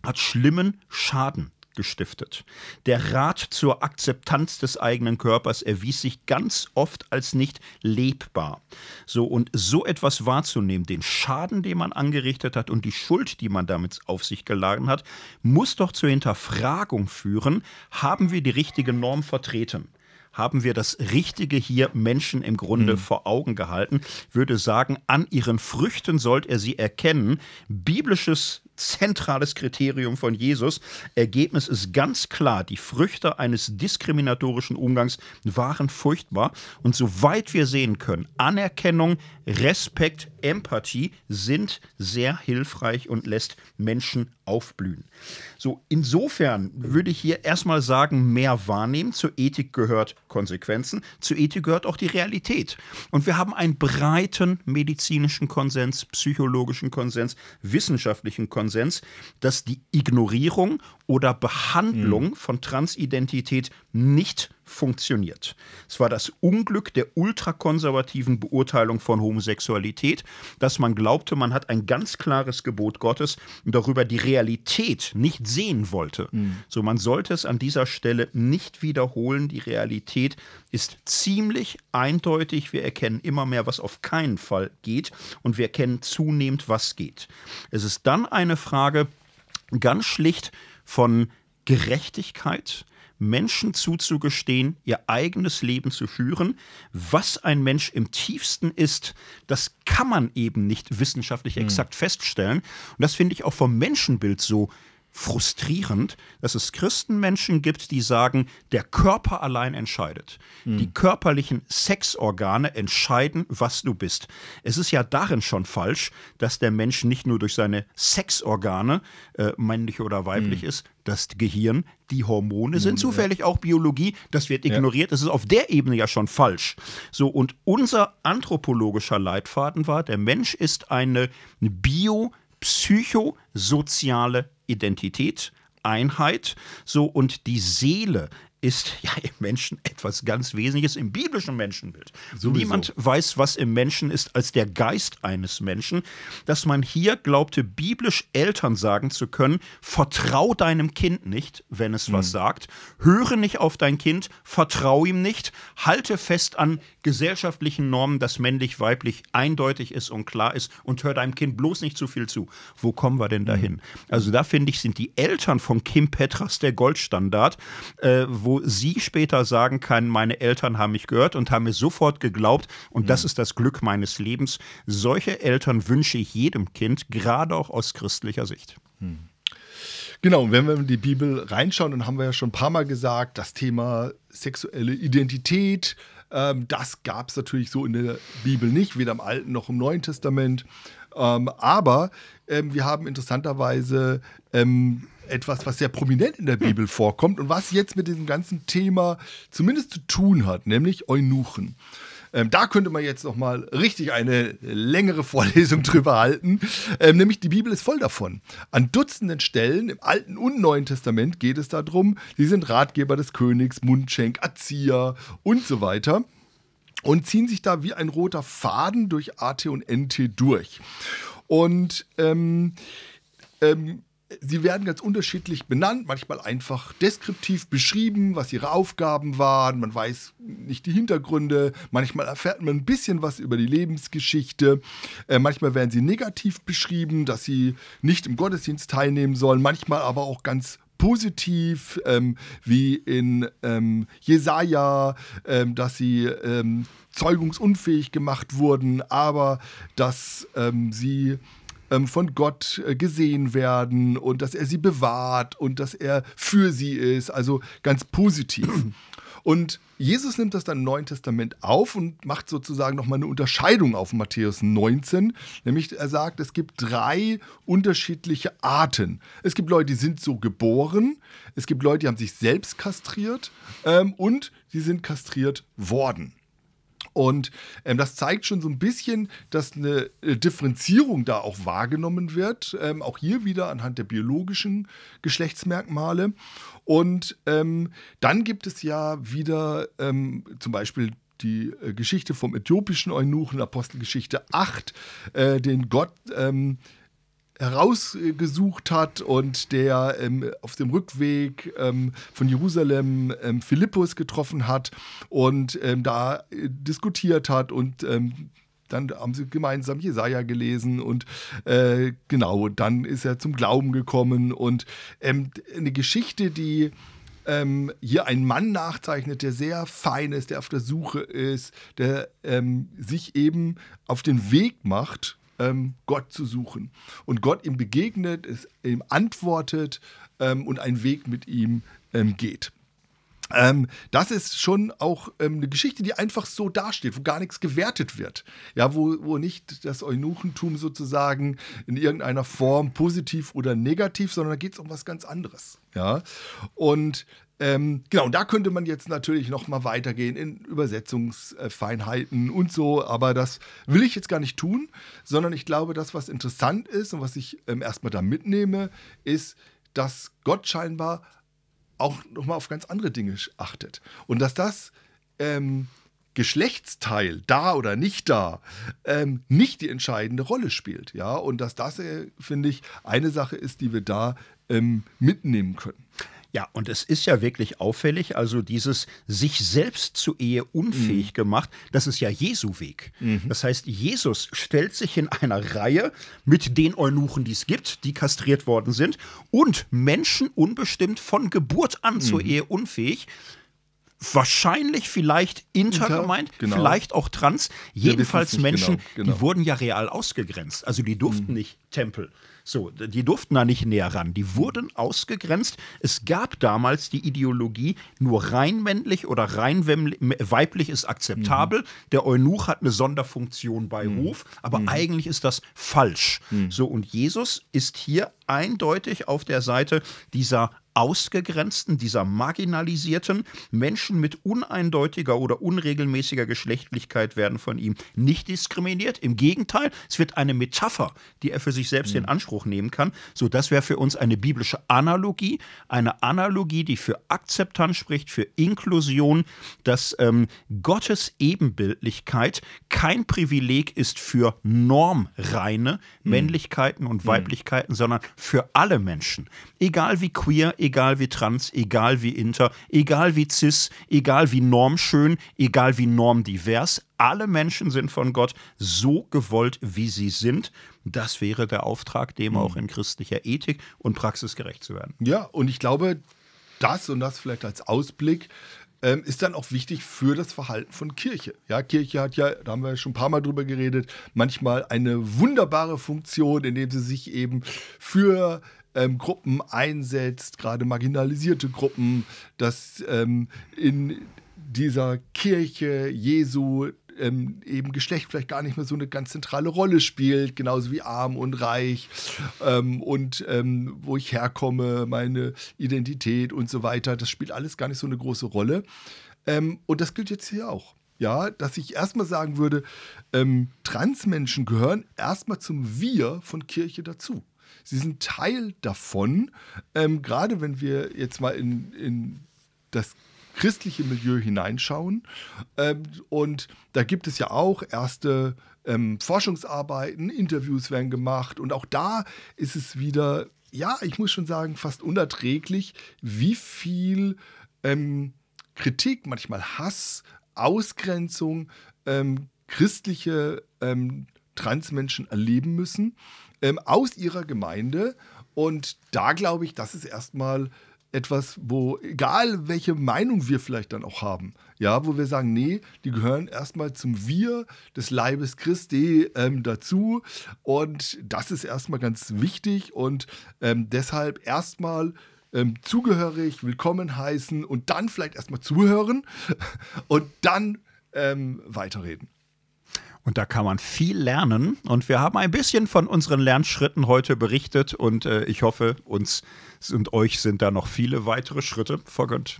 hat schlimmen Schaden gestiftet. Der Rat zur Akzeptanz des eigenen Körpers erwies sich ganz oft als nicht lebbar. So und so etwas wahrzunehmen, den Schaden, den man angerichtet hat und die Schuld, die man damit auf sich geladen hat, muss doch zur Hinterfragung führen, haben wir die richtige Norm vertreten? haben wir das Richtige hier Menschen im Grunde mhm. vor Augen gehalten. Würde sagen, an ihren Früchten sollt er sie erkennen. Biblisches zentrales Kriterium von Jesus. Ergebnis ist ganz klar, die Früchte eines diskriminatorischen Umgangs waren furchtbar. Und soweit wir sehen können, Anerkennung, Respekt, Empathie sind sehr hilfreich und lässt Menschen aufblühen. So, insofern würde ich hier erstmal sagen, mehr wahrnehmen. Zur Ethik gehört Konsequenzen, zur Ethik gehört auch die Realität. Und wir haben einen breiten medizinischen Konsens, psychologischen Konsens, wissenschaftlichen Konsens dass die Ignorierung oder Behandlung mhm. von Transidentität nicht funktioniert. Es war das Unglück der ultrakonservativen Beurteilung von Homosexualität, dass man glaubte, man hat ein ganz klares Gebot Gottes und darüber die Realität nicht sehen wollte. Mhm. So, man sollte es an dieser Stelle nicht wiederholen. Die Realität ist ziemlich eindeutig. Wir erkennen immer mehr, was auf keinen Fall geht und wir erkennen zunehmend, was geht. Es ist dann eine Frage ganz schlicht von Gerechtigkeit, Menschen zuzugestehen, ihr eigenes Leben zu führen. Was ein Mensch im tiefsten ist, das kann man eben nicht wissenschaftlich exakt mhm. feststellen. Und das finde ich auch vom Menschenbild so frustrierend, dass es Christenmenschen gibt, die sagen, der Körper allein entscheidet. Mhm. Die körperlichen Sexorgane entscheiden, was du bist. Es ist ja darin schon falsch, dass der Mensch nicht nur durch seine Sexorgane, äh, männlich oder weiblich mhm. ist, das Gehirn, die Hormone sind zufällig auch Biologie, das wird ignoriert. Das ist auf der Ebene ja schon falsch. So, und unser anthropologischer Leitfaden war, der Mensch ist eine bio- psychosoziale Identität, Einheit, so und die Seele ist ja im Menschen etwas ganz Wesentliches im biblischen Menschenbild. Sowieso. Niemand weiß, was im Menschen ist als der Geist eines Menschen. Dass man hier glaubte, biblisch Eltern sagen zu können, vertrau deinem Kind nicht, wenn es mhm. was sagt, höre nicht auf dein Kind, vertrau ihm nicht, halte fest an gesellschaftlichen Normen, dass männlich-weiblich eindeutig ist und klar ist und hör deinem Kind bloß nicht zu viel zu. Wo kommen wir denn dahin? Mhm. Also da finde ich, sind die Eltern von Kim Petras der Goldstandard, äh, wo sie später sagen kann, meine Eltern haben mich gehört und haben mir sofort geglaubt und mhm. das ist das Glück meines Lebens. Solche Eltern wünsche ich jedem Kind, gerade auch aus christlicher Sicht. Mhm. Genau, wenn wir in die Bibel reinschauen, dann haben wir ja schon ein paar Mal gesagt, das Thema sexuelle Identität, ähm, das gab es natürlich so in der Bibel nicht, weder im Alten noch im Neuen Testament. Ähm, aber ähm, wir haben interessanterweise ähm, etwas, was sehr prominent in der Bibel vorkommt und was jetzt mit diesem ganzen Thema zumindest zu tun hat, nämlich Eunuchen. Ähm, da könnte man jetzt noch mal richtig eine längere Vorlesung drüber halten. Ähm, nämlich die Bibel ist voll davon. An Dutzenden Stellen im Alten und Neuen Testament geht es darum, sie sind Ratgeber des Königs, Mundschenk, Erzieher und so weiter und ziehen sich da wie ein roter Faden durch AT und NT durch. Und ähm, ähm, sie werden ganz unterschiedlich benannt, manchmal einfach deskriptiv beschrieben, was ihre Aufgaben waren. Man weiß nicht die Hintergründe. Manchmal erfährt man ein bisschen was über die Lebensgeschichte. Äh, manchmal werden sie negativ beschrieben, dass sie nicht im Gottesdienst teilnehmen sollen. Manchmal aber auch ganz positiv, ähm, wie in ähm, Jesaja, ähm, dass sie ähm, zeugungsunfähig gemacht wurden, aber dass ähm, sie ähm, von Gott äh, gesehen werden und dass er sie bewahrt und dass er für sie ist, also ganz positiv. Und Jesus nimmt das dann im Neuen Testament auf und macht sozusagen nochmal eine Unterscheidung auf Matthäus 19. Nämlich er sagt, es gibt drei unterschiedliche Arten. Es gibt Leute, die sind so geboren. Es gibt Leute, die haben sich selbst kastriert. Ähm, und sie sind kastriert worden. Und ähm, das zeigt schon so ein bisschen, dass eine äh, Differenzierung da auch wahrgenommen wird. Ähm, auch hier wieder anhand der biologischen Geschlechtsmerkmale. Und ähm, dann gibt es ja wieder ähm, zum Beispiel die äh, Geschichte vom äthiopischen Eunuchen, Apostelgeschichte 8, äh, den Gott ähm, herausgesucht hat und der ähm, auf dem Rückweg ähm, von Jerusalem ähm, Philippus getroffen hat und ähm, da äh, diskutiert hat und ähm, dann haben sie gemeinsam Jesaja gelesen und äh, genau, dann ist er zum Glauben gekommen und ähm, eine Geschichte, die ähm, hier ein Mann nachzeichnet, der sehr fein ist, der auf der Suche ist, der ähm, sich eben auf den Weg macht, ähm, Gott zu suchen. Und Gott ihm begegnet, es ihm antwortet ähm, und einen Weg mit ihm ähm, geht. Ähm, das ist schon auch ähm, eine Geschichte, die einfach so dasteht, wo gar nichts gewertet wird. Ja, wo, wo nicht das Eunuchentum sozusagen in irgendeiner Form positiv oder negativ, sondern da geht es um was ganz anderes. Ja, und ähm, genau, da könnte man jetzt natürlich noch mal weitergehen in Übersetzungsfeinheiten und so, aber das will ich jetzt gar nicht tun, sondern ich glaube, das, was interessant ist und was ich ähm, erstmal da mitnehme, ist, dass Gott scheinbar auch noch mal auf ganz andere Dinge achtet und dass das ähm, Geschlechtsteil, da oder nicht da, ähm, nicht die entscheidende Rolle spielt, ja, und dass das, äh, finde ich, eine Sache ist, die wir da ähm, mitnehmen können. Ja, und es ist ja wirklich auffällig, also dieses sich selbst zu Ehe unfähig mhm. gemacht, das ist ja Jesu Weg. Mhm. Das heißt, Jesus stellt sich in einer Reihe mit den Eunuchen, die es gibt, die kastriert worden sind, und Menschen unbestimmt von Geburt an mhm. zur Ehe unfähig wahrscheinlich vielleicht Inter, Inter gemeint, genau. vielleicht auch Trans. Jedenfalls Menschen, genau, genau. die wurden ja real ausgegrenzt. Also die durften mhm. nicht Tempel. So, die durften da nicht näher ran. Die wurden ausgegrenzt. Es gab damals die Ideologie, nur rein männlich oder rein weiblich ist akzeptabel. Mhm. Der Eunuch hat eine Sonderfunktion bei mhm. Ruf, aber mhm. eigentlich ist das falsch. Mhm. So, und Jesus ist hier eindeutig auf der Seite dieser Ausgegrenzten, dieser marginalisierten Menschen mit uneindeutiger oder unregelmäßiger Geschlechtlichkeit werden von ihm nicht diskriminiert. Im Gegenteil, es wird eine Metapher, die er für sich selbst mhm. in Anspruch nehmen kann. So, das wäre für uns eine biblische Analogie, eine Analogie, die für Akzeptanz spricht, für Inklusion, dass ähm, Gottes Ebenbildlichkeit kein Privileg ist für normreine mhm. Männlichkeiten und mhm. Weiblichkeiten, mhm. sondern für alle Menschen, egal wie queer, egal wie trans, egal wie inter, egal wie cis, egal wie normschön, egal wie normdivers. Alle Menschen sind von Gott so gewollt, wie sie sind. Das wäre der Auftrag, dem mhm. auch in christlicher Ethik und Praxis gerecht zu werden. Ja, und ich glaube, das und das vielleicht als Ausblick ähm, ist dann auch wichtig für das Verhalten von Kirche. Ja, Kirche hat ja, da haben wir schon ein paar Mal drüber geredet, manchmal eine wunderbare Funktion, indem sie sich eben für ähm, Gruppen einsetzt, gerade marginalisierte Gruppen, dass ähm, in dieser Kirche Jesu ähm, eben Geschlecht vielleicht gar nicht mehr so eine ganz zentrale Rolle spielt, genauso wie arm und reich ähm, und ähm, wo ich herkomme, meine Identität und so weiter. Das spielt alles gar nicht so eine große Rolle. Ähm, und das gilt jetzt hier auch. Ja, dass ich erstmal sagen würde, ähm, Transmenschen gehören erstmal zum Wir von Kirche dazu. Sie sind Teil davon, ähm, gerade wenn wir jetzt mal in, in das christliche Milieu hineinschauen. Ähm, und da gibt es ja auch erste ähm, Forschungsarbeiten, Interviews werden gemacht und auch da ist es wieder, ja, ich muss schon sagen, fast unerträglich, wie viel ähm, Kritik, manchmal Hass, Ausgrenzung ähm, christliche ähm, Transmenschen erleben müssen ähm, aus ihrer Gemeinde. Und da glaube ich, das ist erstmal etwas, wo, egal welche Meinung wir vielleicht dann auch haben, ja, wo wir sagen, nee, die gehören erstmal zum Wir des Leibes Christi ähm, dazu. Und das ist erstmal ganz wichtig und ähm, deshalb erstmal ähm, zugehörig, willkommen heißen und dann vielleicht erstmal zuhören und dann ähm, weiterreden. Und da kann man viel lernen. Und wir haben ein bisschen von unseren Lernschritten heute berichtet. Und äh, ich hoffe, uns und euch sind da noch viele weitere Schritte vergönnt.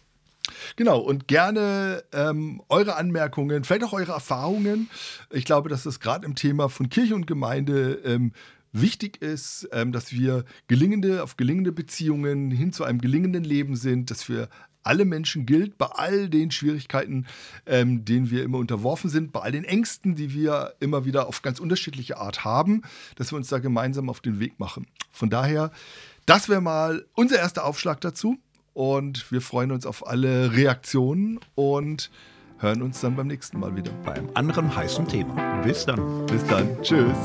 Genau, und gerne ähm, eure Anmerkungen, vielleicht auch eure Erfahrungen. Ich glaube, dass das gerade im Thema von Kirche und Gemeinde ähm, wichtig ist, ähm, dass wir gelingende, auf gelingende Beziehungen hin zu einem gelingenden Leben sind, dass wir alle Menschen gilt, bei all den Schwierigkeiten, ähm, denen wir immer unterworfen sind, bei all den Ängsten, die wir immer wieder auf ganz unterschiedliche Art haben, dass wir uns da gemeinsam auf den Weg machen. Von daher, das wäre mal unser erster Aufschlag dazu und wir freuen uns auf alle Reaktionen und hören uns dann beim nächsten Mal wieder. Beim anderen heißen Thema. Bis dann. Bis dann. Tschüss.